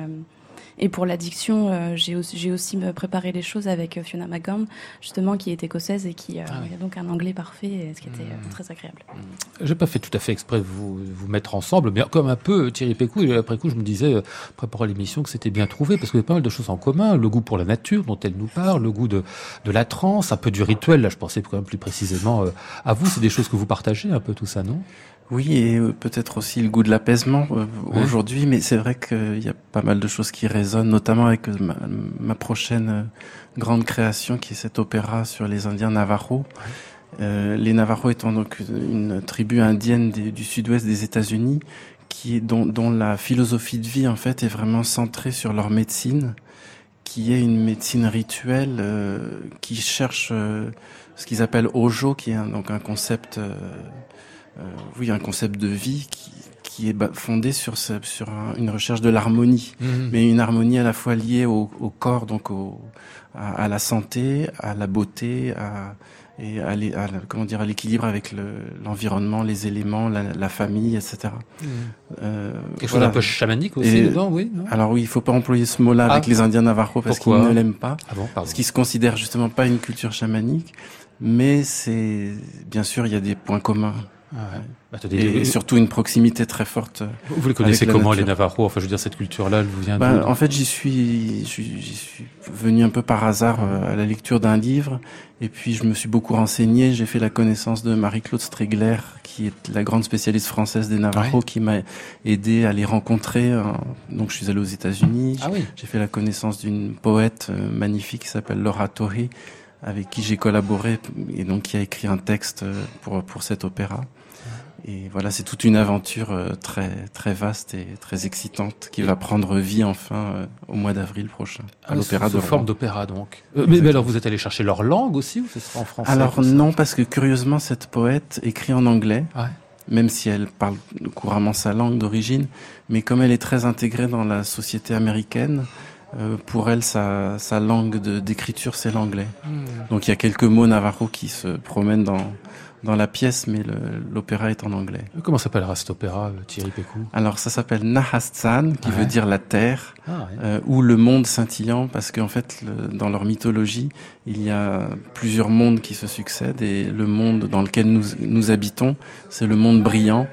et pour l'addiction, euh, j'ai aussi, aussi préparé les choses avec euh, Fiona McGowan, justement, qui est écossaise et qui euh, Ah oui. a donc un anglais parfait, ce qui était euh, très agréable. J'ai pas fait tout à fait exprès de vous, vous mettre ensemble, mais comme un peu Thierry Pécou, et après coup je me disais, préparant l'émission, que c'était bien trouvé, parce qu'il y a pas mal de choses en commun, le goût pour la nature dont elle nous parle, le goût de, de la transe, un peu du rituel, là je pensais quand même plus précisément à vous, c'est des choses que vous partagez un peu tout ça, non? Oui, et euh, peut-être aussi le goût de l'apaisement euh, Ouais. aujourd'hui, mais c'est vrai qu'il y a pas mal de choses qui résonnent, notamment avec euh, ma, ma prochaine grande création, qui est cet opéra sur les Indiens Navajo. Euh, les Navajos étant donc une tribu indienne des- du sud-ouest des États-Unis, qui est dont, dont la philosophie de vie en fait est vraiment centrée sur leur médecine, qui est une médecine rituelle euh, qui cherche euh, ce qu'ils appellent Ojo, qui est un, donc un concept, oui, un concept de vie qui, qui est fondé sur, ce- sur un- une recherche de l'harmonie Mhm. mais une harmonie à la fois liée au, au corps, donc au, à, à la santé, à la beauté, à, et à, l'é- à la- comment dire, à l'équilibre avec le- l'environnement, les éléments, la, la famille, etc. Euh, Quelque chose d'un peu chamanique aussi Et- dedans, oui. non? Alors oui, il faut pas employer ce mot-là Ah. avec les Indiens Navajos parce qu'ils ne l'aiment pas, Ah bon, parce qu'ils se considèrent justement pas une culture chamanique. Mais c'est bien sûr, il y a des points communs Ah ouais. Bah, et, surtout une proximité très forte. vous les connaissez la comment nature. les Navajos Enfin, je veux dire, cette culture-là, elle vous vient Bah, en fait, j'y suis, j'y j'y suis venu un peu par hasard euh, à la lecture d'un livre, et puis je me suis beaucoup renseigné. J'ai fait la connaissance de Marie-Claude Stregler, qui est la grande spécialiste française des Navajos, qui m'a aidé à les rencontrer. euh, Donc, je suis allé aux États-Unis. Ah oui. J'ai fait la connaissance d'une poète euh, magnifique qui s'appelle Laura Torrey, avec qui j'ai collaboré et donc qui a écrit un texte pour pour cet opéra. Et voilà, c'est toute une aventure euh, très très vaste et très excitante qui va prendre vie enfin euh, au mois d'avril prochain à Ah, l'opéra sous, de forme d'opéra, donc. Euh, mais, mais alors, vous êtes allé chercher leur langue aussi, ou ce sera en français Alors non, parce que curieusement, cette poète écrit en anglais, Ouais. même si elle parle couramment sa langue d'origine, mais comme elle est très intégrée dans la société américaine, euh, pour elle, sa, sa langue d'écriture, c'est l'anglais. Hmm. Donc il y a quelques mots navajo qui se promènent dans, dans la pièce, mais l'opéra est en anglais. Comment s'appellera cet opéra, euh, Thierry Pécou? Alors ça s'appelle Nahastan, qui Ouais. veut dire la terre, Ah, ouais. euh, ou le monde scintillant, parce qu'en fait, le- dans leur mythologie, il y a plusieurs mondes qui se succèdent, et le monde dans lequel nous, nous habitons, c'est le monde brillant,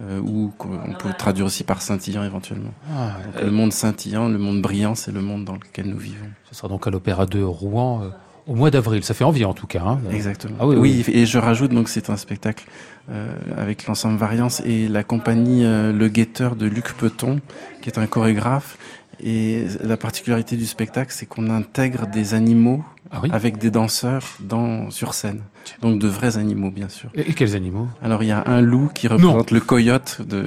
euh, ou qu'on peut traduire aussi par scintillant éventuellement. Ah, Donc, euh, le monde scintillant, le monde brillant, c'est le monde dans lequel nous vivons. ce sera donc à l'opéra de Rouen au mois d'avril. Ça fait envie, en tout cas. Hein. Exactement. Ah oui, oui, et je rajoute donc c'est un spectacle euh, avec l'ensemble Variance et la compagnie euh, Le Guetteur de Luc Peton, qui est un chorégraphe. Et la particularité du spectacle, c'est qu'on intègre des animaux Ah oui avec des danseurs dans sur scène. Donc de vrais animaux, bien sûr. Et, et quels animaux? Alors il y a un loup qui représente le coyote de,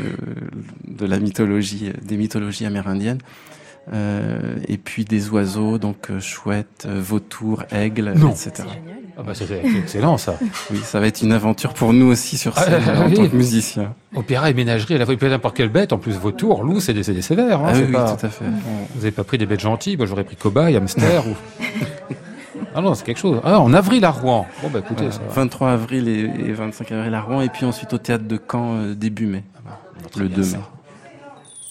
de la mythologie, des mythologies amérindiennes. Euh, et puis des oiseaux, donc euh, chouettes, euh, vautours, aigles, Non. etc. ah bah, C'est excellent, ça. Oui, ça va être une aventure pour nous aussi sur Ah, scène ah, en oui. tant que musicien. Opéra et ménagerie, à la fois, il peut n'importe quelle bête. En plus, vautour, loup, c'est des, sévères. Hein, ah c'est oui, pas- oui, tout à fait. Vous avez pas pris des bêtes gentilles Moi, j'aurais pris cobaye, hamster ou... Ah non, c'est quelque chose. Ah, en avril à Rouen. Bon, bah écoutez, Voilà, ça va. 23 avril et, et 25 avril à Rouen, et puis ensuite au théâtre de Caen euh, début mai, Très le bien, 2 ça.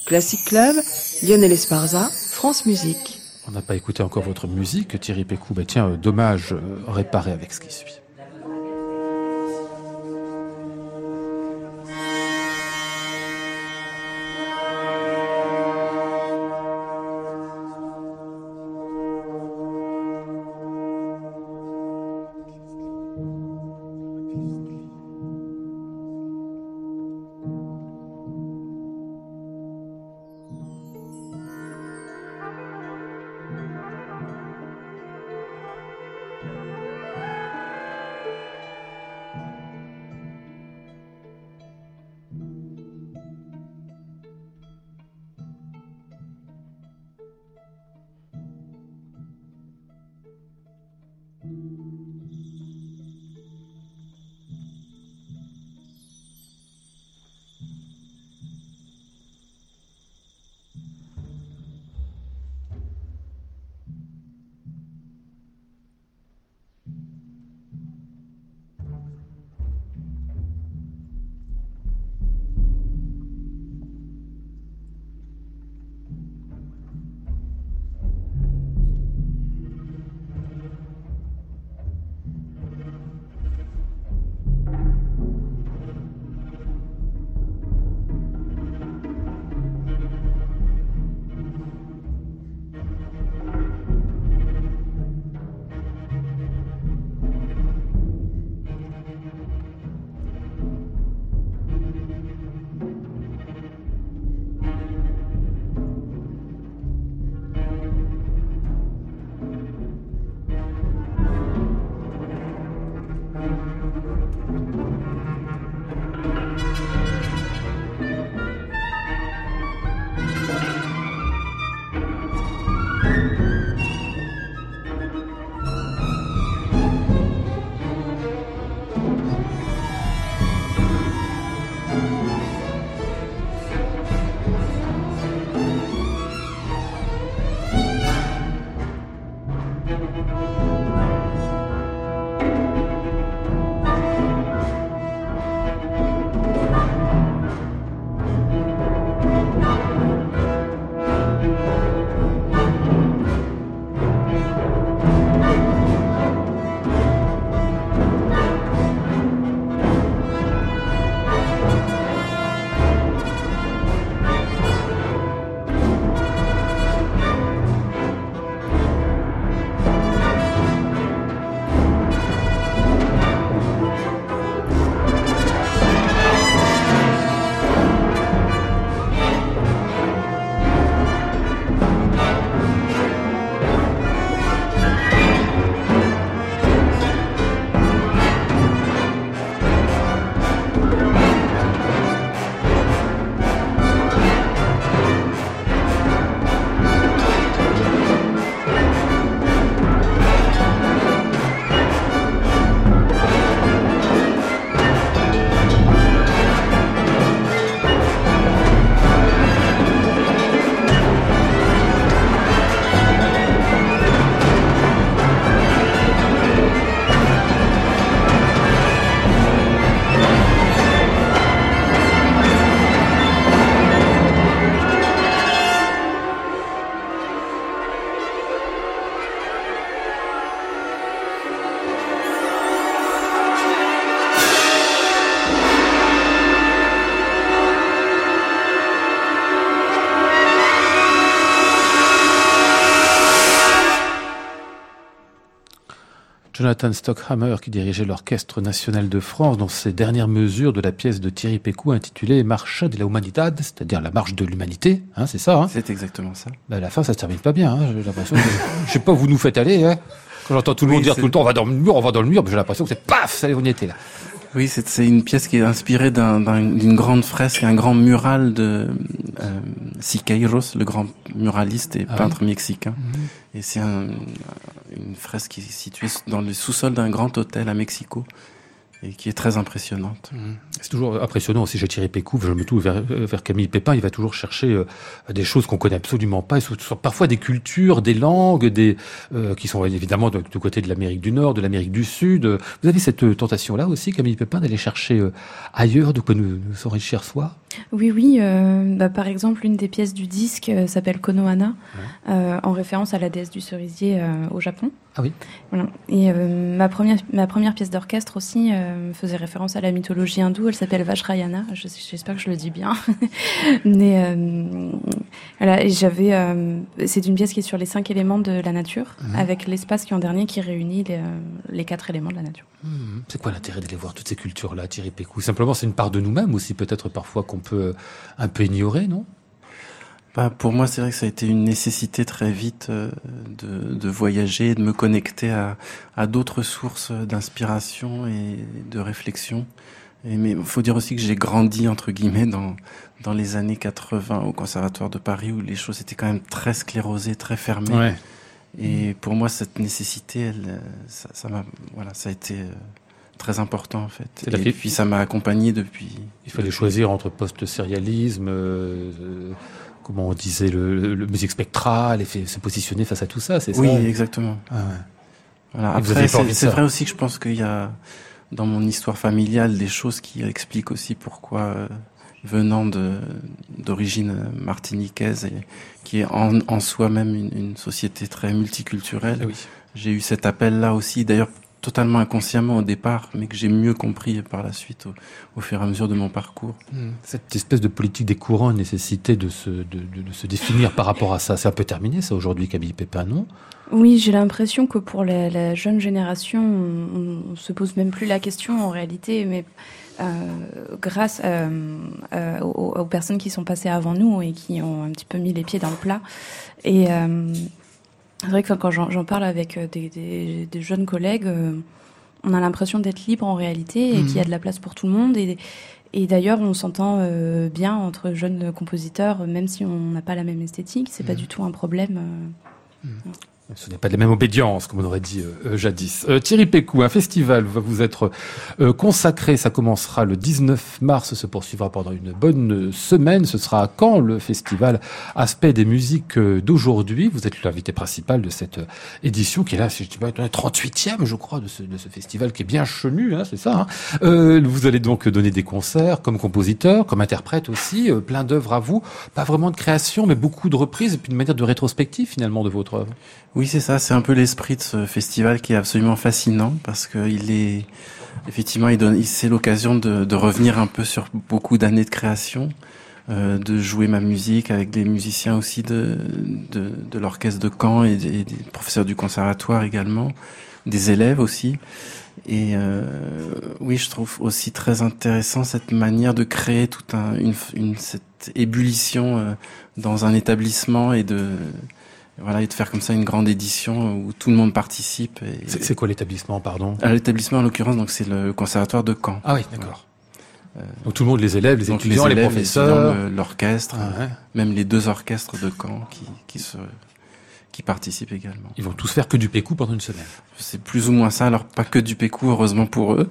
Classic Club, Lionel Esparza, France Musique. On n'a pas écouté encore votre musique, Thierry Pécou. Bah tiens, euh, dommage, euh, réparé avec ce qui suit. Jonathan Stockhammer qui dirigeait l'Orchestre national de France dans ses dernières mesures de la pièce de Thierry Pécou intitulée Marcha de la Humanidad, c'est-à-dire la marche de l'humanité, hein, c'est ça hein? C'est exactement ça. bah, À la fin, ça se termine pas bien, hein, j'ai l'impression que... je sais pas où vous nous faites aller, hein quand j'entends tout le Oui, monde dire tout le temps on va dans le mur, on va dans le mur, j'ai l'impression que c'est paf, ça y est, on y était là. Oui, c'est une pièce qui est inspirée d'un- d'un- d'une grande fresque, un grand mural de euh, Siqueiros, le grand muraliste et Ah peintre mexicain. Et c'est un- une fresque qui est située dans le sous-sol d'un grand hôtel à Mexico et qui est très impressionnante. C'est toujours impressionnant aussi chez Thierry Pécou, je me tourne vers, euh, vers Camille Pépin, il va toujours chercher euh, des choses qu'on connaît absolument pas, et ce sont parfois des cultures, des langues, des euh, qui sont évidemment de- du côté de l'Amérique du Nord, de l'Amérique du Sud. Vous avez cette euh, tentation-là aussi, Camille Pépin, d'aller chercher euh, ailleurs de quoi nous, nous s'enrichir soi? Oui, oui. euh, bah, par exemple, une des pièces du disque euh, s'appelle Konohana, euh, en référence à la déesse du cerisier euh, au Japon. Ah oui. Voilà. Et euh, ma première ma première pièce d'orchestre aussi euh, faisait référence à la mythologie hindoue. Elle s'appelle Vajrayana. Je- J'espère que je le dis bien. Mais euh, voilà. J'avais. C'est une pièce qui est sur les cinq éléments de la nature, avec l'espace qui est en dernier qui réunit les, les quatre éléments de la nature. Hmm, C'est quoi l'intérêt d'aller voir toutes ces cultures-là, Thierry Pécou? Simplement, c'est une part de nous-mêmes aussi, peut-être parfois qu'on peut un peu ignorer, non? Bah, pour moi, c'est vrai que ça a été une nécessité très vite euh, de, de voyager, de me connecter à, à d'autres sources d'inspiration et de réflexion. Et, mais il faut dire aussi que j'ai grandi, entre guillemets, dans, dans les années 80 au Conservatoire de Paris où les choses étaient quand même très sclérosées, très fermées. Et pour moi, cette nécessité, elle, euh, ça, ça m'a, voilà, ça a été euh, très important en fait. Et puis ça m'a accompagné depuis. Il fallait choisir entre post-sérialisme, euh, comment on disait, le, le- le musique spectrale, et fait- se positionner face à tout ça, c'est Oui, ça exactement. Ah ouais. Voilà. Après, c'est vrai aussi que je pense qu'il y a dans mon histoire familiale des choses qui expliquent aussi pourquoi, euh, venant d'origine martiniquaise et qui est en, en soi-même une, une société très multiculturelle, Ah oui. j'ai eu cet appel-là aussi, d'ailleurs totalement inconsciemment au départ, mais que j'ai mieux compris par la suite au, au fur et à mesure de mon parcours. Hmm. Cette espèce de politique des courants, nécessité de se, de, de- de se définir par rapport à ça, c'est un peu terminé ça aujourd'hui, Camille Pépin, non? Oui, j'ai l'impression que pour la, la jeune génération, on, on se pose même plus la question en réalité, mais euh, grâce euh, euh, aux, aux personnes qui sont passées avant nous et qui ont un petit peu mis les pieds dans le plat. Et euh, c'est vrai que quand j'en parle avec euh, des, des- des jeunes collègues, euh, on a l'impression d'être libre en réalité et qu'il y a de la place pour tout le monde. Et, et d'ailleurs, on s'entend euh, bien entre jeunes compositeurs, même si on n'a pas la même esthétique. C'est pas du tout un problème. euh, Ce n'est pas la même obédience, comme on aurait dit euh, euh, jadis. Euh, Thierry Pécou, un festival va vous être consacré. Ça commencera le 19 mars, se poursuivra pendant une bonne semaine. Ce sera à Caen, le festival Aspect des musiques d'aujourd'hui. Vous êtes l'invité principal de cette édition, qui est là, si je dis pas, la 38e, je crois, de ce, festival, qui est bien chenu, hein, c'est ça. hein. Vous allez donc donner des concerts comme compositeur, comme interprète aussi, plein d'œuvres à vous. Pas vraiment de création, mais beaucoup de reprises, et puis une manière de rétrospective, finalement, de votre œuvre. Oui, c'est ça. C'est un peu l'esprit de ce festival qui est absolument fascinant parce que il est effectivement, il donne, c'est l'occasion de, de revenir un peu sur beaucoup d'années de création, euh, de jouer ma musique avec des musiciens aussi de de, de l'orchestre de Caen et des, des professeurs du conservatoire également, des élèves aussi. Et euh, oui, je trouve aussi très intéressant cette manière de créer toute un, une, une cette ébullition euh, dans un établissement et de voilà et de faire comme ça une grande édition où tout le monde participe. Et, C'est quoi l'établissement, pardon? À l'établissement en l'occurrence, donc c'est le conservatoire de Caen. Ah oui, d'accord. Donc tout le monde, les élèves, les étudiants, les, élèves, professeurs. étudiants, le- l'orchestre, Ah ouais. même les deux orchestres de Caen qui, qui se qui participent également. Ils vont tous faire que du pécou pendant une semaine. C'est plus ou moins ça. Alors pas que du pécou, heureusement pour eux.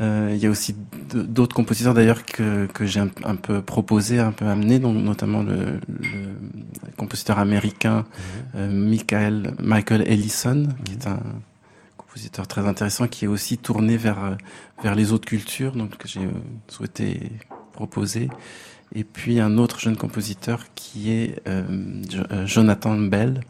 Euh, il y a aussi d'autres compositeurs d'ailleurs que, que j'ai un, un peu proposé, un peu amené, donc notamment le, le compositeur américain euh, Michael Michael Ellison, qui est un compositeur très intéressant, qui est aussi tourné vers euh, vers les autres cultures, donc que j'ai souhaité proposer. Et puis un autre jeune compositeur qui est Jo- euh, Jonathan Bell,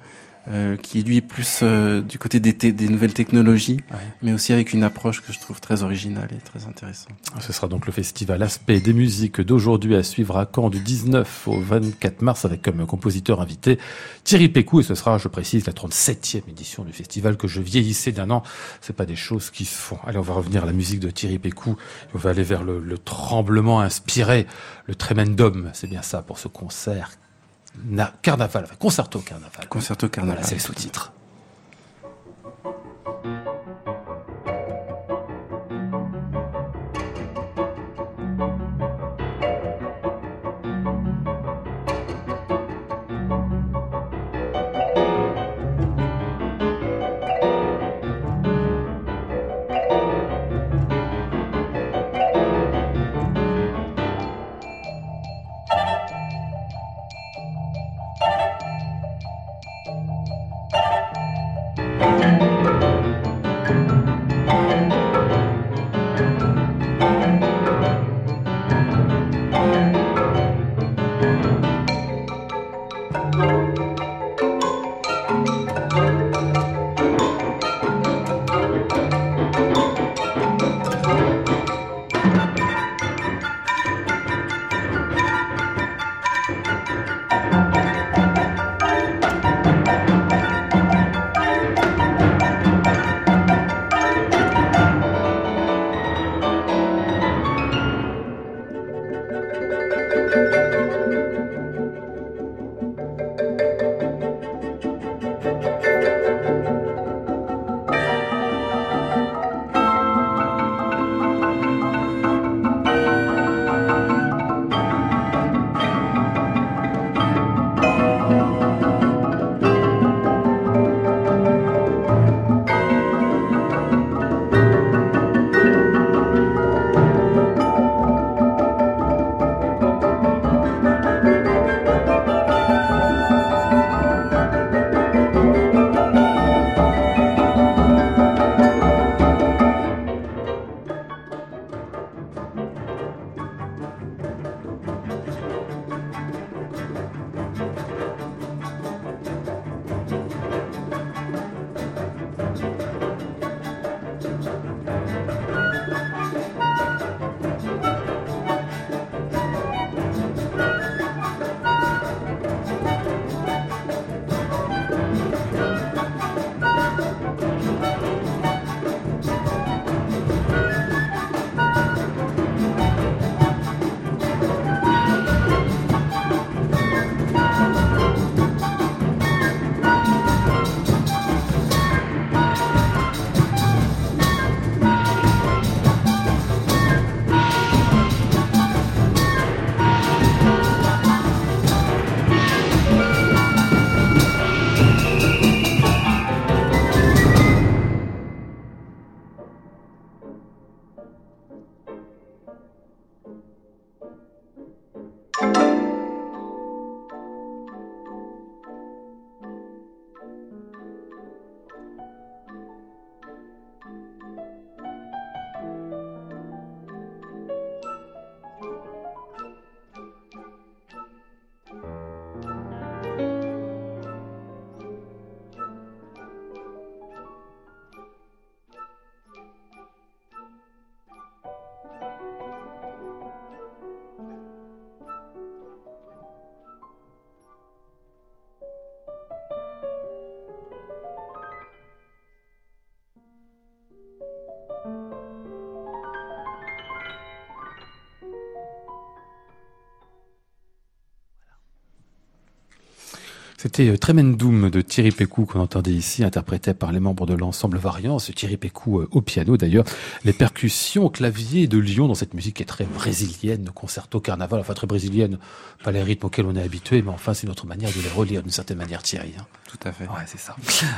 euh, qui lui est plus euh, du côté des, des nouvelles technologies, Ouais. mais aussi avec une approche que je trouve très originale et très intéressante. Ce sera donc le festival Aspect des musiques d'aujourd'hui à suivre à Caen du 19 au 24 mars avec comme compositeur invité Thierry Pécou et ce sera, je précise, la 37e édition du festival que je vieillissais d'un an. C'est pas des choses qui se font. Allez, on va revenir à la musique de Thierry Pécou. On va aller vers le, le tremblement inspiré, le tremendum. C'est bien ça pour ce concert. Na- carnaval, enfin, concerto carnaval. Concerto Carnaval. Voilà, c'est le sous-titre. C'était euh, Tremendum de Thierry Pécou qu'on entendait ici, interprété par les membres de l'ensemble Variance. Thierry Pécou euh, au piano d'ailleurs. Les percussions clavier de Lyon dans cette musique qui est très brésilienne, concerto carnaval, enfin très brésilienne, pas les rythmes auxquels on est habitué, mais enfin c'est notre manière de les relire d'une certaine manière Thierry. hein. Tout à fait. Ouais, c'est ça.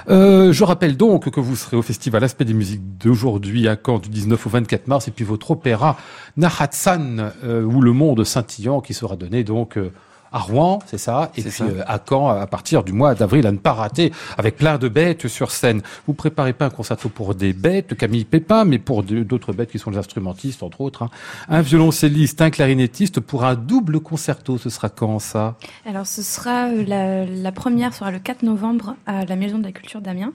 Euh, je rappelle donc que vous serez au festival Aspect des musiques d'aujourd'hui à Caen du 19 au 24 mars et puis votre opéra Nahatsan euh, ou le monde scintillant qui sera donné donc euh, à Rouen, c'est ça, et puis ça. euh, à Caen à partir du mois d'avril, à ne pas rater, avec plein de bêtes sur scène. Vous préparez pas un concerto pour des bêtes, Camille Pépin, mais pour d'autres bêtes qui sont les instrumentistes, entre autres. hein. Un violoncelliste, un clarinettiste pour un double concerto. Ce sera quand ça? Alors ce sera euh, la, la première sera le 4 novembre à la Maison de la Culture d'Amiens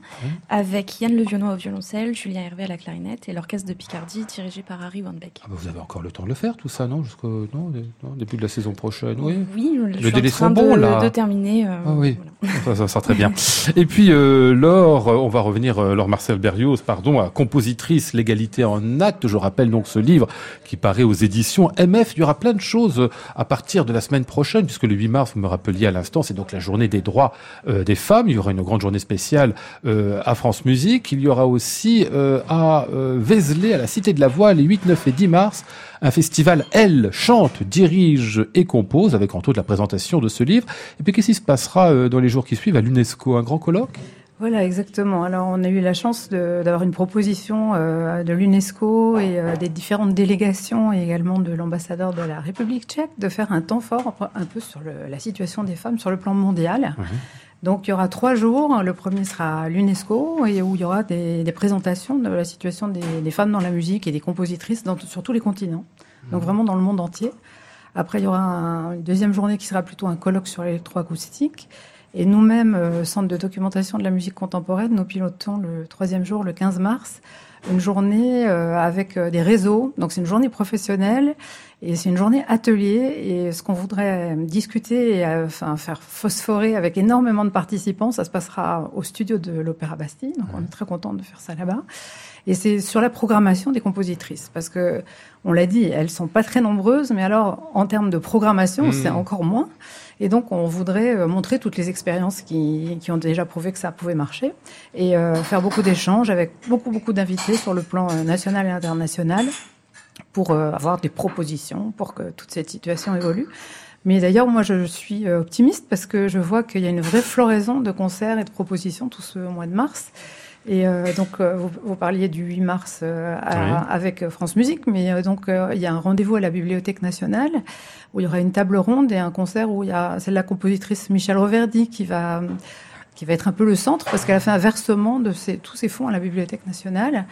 avec Yann Levionnois au violoncelle, Julien Hervé à la clarinette et l'orchestre de Picardie dirigé par Harry Van Beck. Ah bah, Vous avez encore le temps de le faire, tout ça, non? Jusqu'au non, dé- non, début de la saison prochaine, oui. Oui, je suis délais sont bons, de, là. de terminer. euh, Ah oui. voilà. Ça, ça sera très bien. Et puis, euh, Laure, euh, on va revenir, euh, Laure Marcel Berrios, pardon, à compositrice, l'égalité en acte. Je rappelle donc ce livre qui paraît aux éditions MF. Il y aura plein de choses à partir de la semaine prochaine, puisque le 8 mars, vous me rappeliez à l'instant, c'est donc la journée des droits euh, des femmes. Il y aura une grande journée spéciale euh, à France Musique. Il y aura aussi euh, à euh, Vézelay, à la Cité de la Voix, les 8, 9 et 10 mars, un festival Elle chante, dirige et compose, avec entre autres la présentation de ce livre. Et puis qu'est-ce qui se passera euh, dans les jours qui suivent à l'UNESCO? Un grand colloque? Voilà, exactement. Alors, on a eu la chance d'avoir une proposition euh, de l'UNESCO et euh, des différentes délégations et également de l'ambassadeur de la République tchèque de faire un temps fort un peu sur le- la situation des femmes sur le plan mondial. Donc, il y aura trois jours. Le premier sera à l'UNESCO et où il y aura des, des présentations de la situation des, des femmes dans la musique et des compositrices dans, sur tous les continents. Donc, vraiment dans le monde entier. Après, il y aura un- une deuxième journée qui sera plutôt un colloque sur l'électroacoustique. Et nous-mêmes, euh, Centre de documentation de la musique contemporaine, nous pilotons le troisième jour, le 15 mars, une journée euh, avec euh, des réseaux. Donc c'est une journée professionnelle et c'est une journée atelier. Et ce qu'on voudrait discuter et euh, enfin, faire phosphorer avec énormément de participants, ça se passera au studio de l'Opéra Bastille. Donc on est très content de faire ça là-bas. Et c'est sur la programmation des compositrices, parce que on l'a dit, elles sont pas très nombreuses, mais alors en termes de programmation, Mmh. c'est encore moins. Et donc, on voudrait euh, montrer toutes les expériences qui, qui ont déjà prouvé que ça pouvait marcher et euh, faire beaucoup d'échanges avec beaucoup, beaucoup d'invités sur le plan euh, national et international pour euh, avoir des propositions pour que toute cette situation évolue. Mais d'ailleurs, moi, je suis euh, optimiste parce que je vois qu'il y a une vraie floraison de concerts et de propositions tout ce mois de mars. Et euh, donc, vous, vous parliez du 8 mars euh, à- Oui. avec France Musique, mais euh, donc il y a un rendez-vous à la Bibliothèque nationale où il y aura une table ronde et un concert où il y a c'est la compositrice Michel Reverdy qui va qui va être un peu le centre parce qu'elle a fait un versement de tous ses fonds à la Bibliothèque nationale.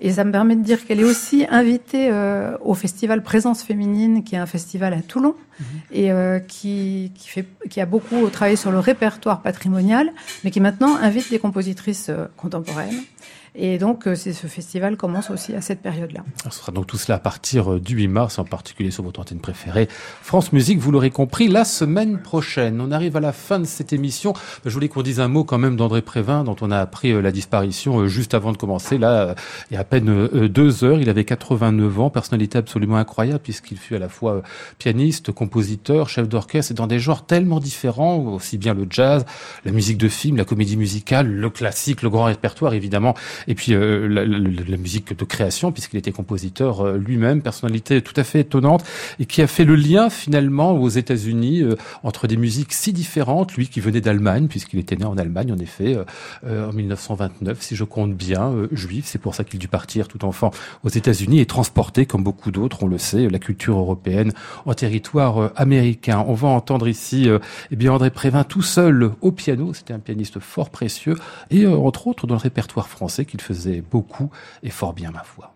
Et ça me permet de dire qu'elle est aussi invitée euh, au festival Présence féminine, qui est un festival à Toulon et euh, qui, qui, fait, qui a beaucoup travaillé sur le répertoire patrimonial, mais qui maintenant invite des compositrices euh, contemporaines. Et donc, euh, ce festival commence aussi à cette période-là. Ce sera donc tout cela à partir euh, du 8 mars, en particulier sur votre antenne préférée. France Musique, vous l'aurez compris, la semaine prochaine. On arrive à la fin de cette émission. Je voulais qu'on dise un mot quand même d'André Prévin, dont on a appris euh, la disparition juste avant de commencer. Là, il y a à peine deux heures. Il avait 89 ans, personnalité absolument incroyable, puisqu'il fut à la fois pianiste, compositeur, chef d'orchestre, et dans des genres tellement différents, aussi bien le jazz, la musique de film, la comédie musicale, le classique, le grand répertoire, évidemment, et puis euh, la, la- la musique de création, puisqu'il était compositeur euh, lui-même, personnalité tout à fait étonnante, et qui a fait le lien finalement aux États-Unis euh, entre des musiques si différentes, lui qui venait d'Allemagne, puisqu'il était né en Allemagne, en effet, euh, euh, en 1929, si je compte bien, euh, juif, c'est pour ça qu'il dut partir tout enfant aux États-Unis et transporter, comme beaucoup d'autres, on le sait, la culture européenne en territoire américain. On va entendre ici eh bien André Prévin tout seul au piano, c'était un pianiste fort précieux, et entre autres dans le répertoire français faisait beaucoup et fort bien ma foi.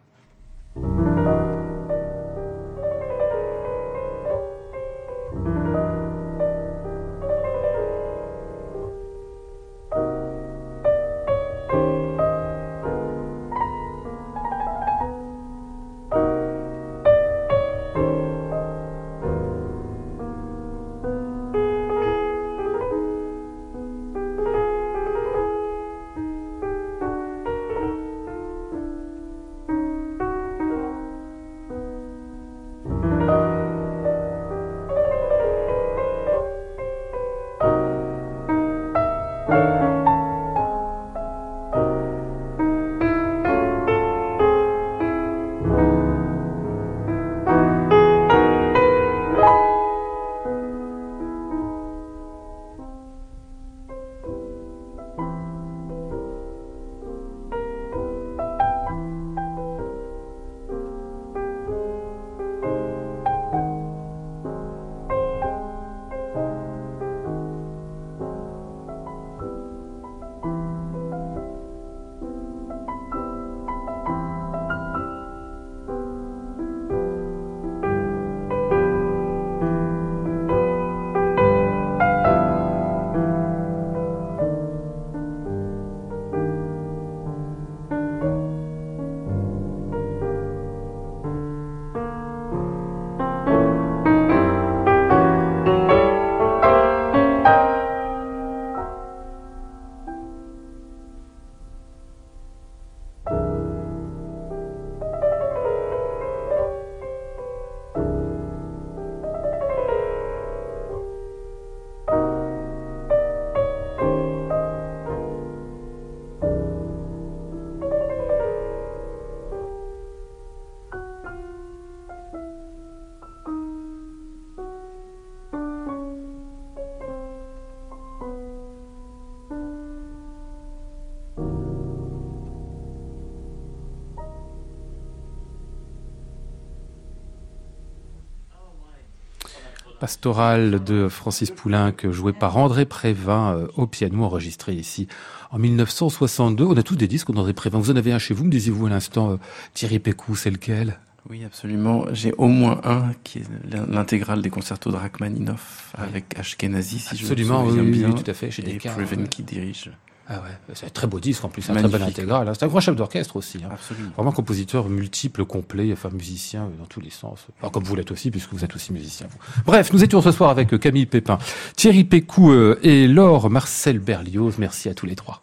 Pastorale de Francis Poulenc, joué par André Prévin euh, au piano, enregistré ici en 1962. On a tous des disques d'André Prévin. Vous en avez un chez vous, me disiez-vous à l'instant, euh, Thierry Pécou, c'est lequel? Oui, absolument. J'ai au moins un qui est l'intégrale des concertos de Rachmaninoff avec Ashkenazi, si Absolument, je me souviens oui, bien. oui, tout à fait, chez et Descartes. Préven qui dirige. Ah ouais, c'est un très beau disque en plus, c'est un très bon intégral. hein. C'est un grand chef d'orchestre aussi. hein. Absolument. Vraiment compositeur multiple, complet, enfin musicien euh, dans tous les sens. Alors, comme vous l'êtes aussi, puisque vous êtes aussi musicien. vous. Bref, nous étions ce soir avec euh, Camille Pépin, Thierry Pécou euh, et Laure Marcel Berlioz. Merci à tous les trois.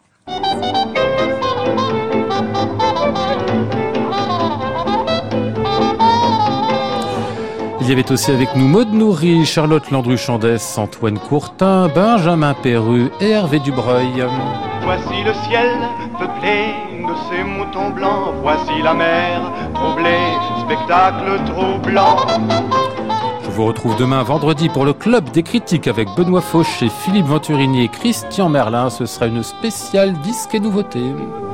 Il y avait aussi avec nous Maude Nourri, Charlotte Landru-Chandès, Antoine Courtin, Benjamin Perru et Hervé Dubreuil. Voici le ciel peuplé de ces moutons blancs. Voici la mer troublée, spectacle troublant. Je vous retrouve demain vendredi pour le Club des critiques avec Benoît Fauché, Philippe Venturini et Christian Merlin. Ce sera une spéciale disque et nouveauté.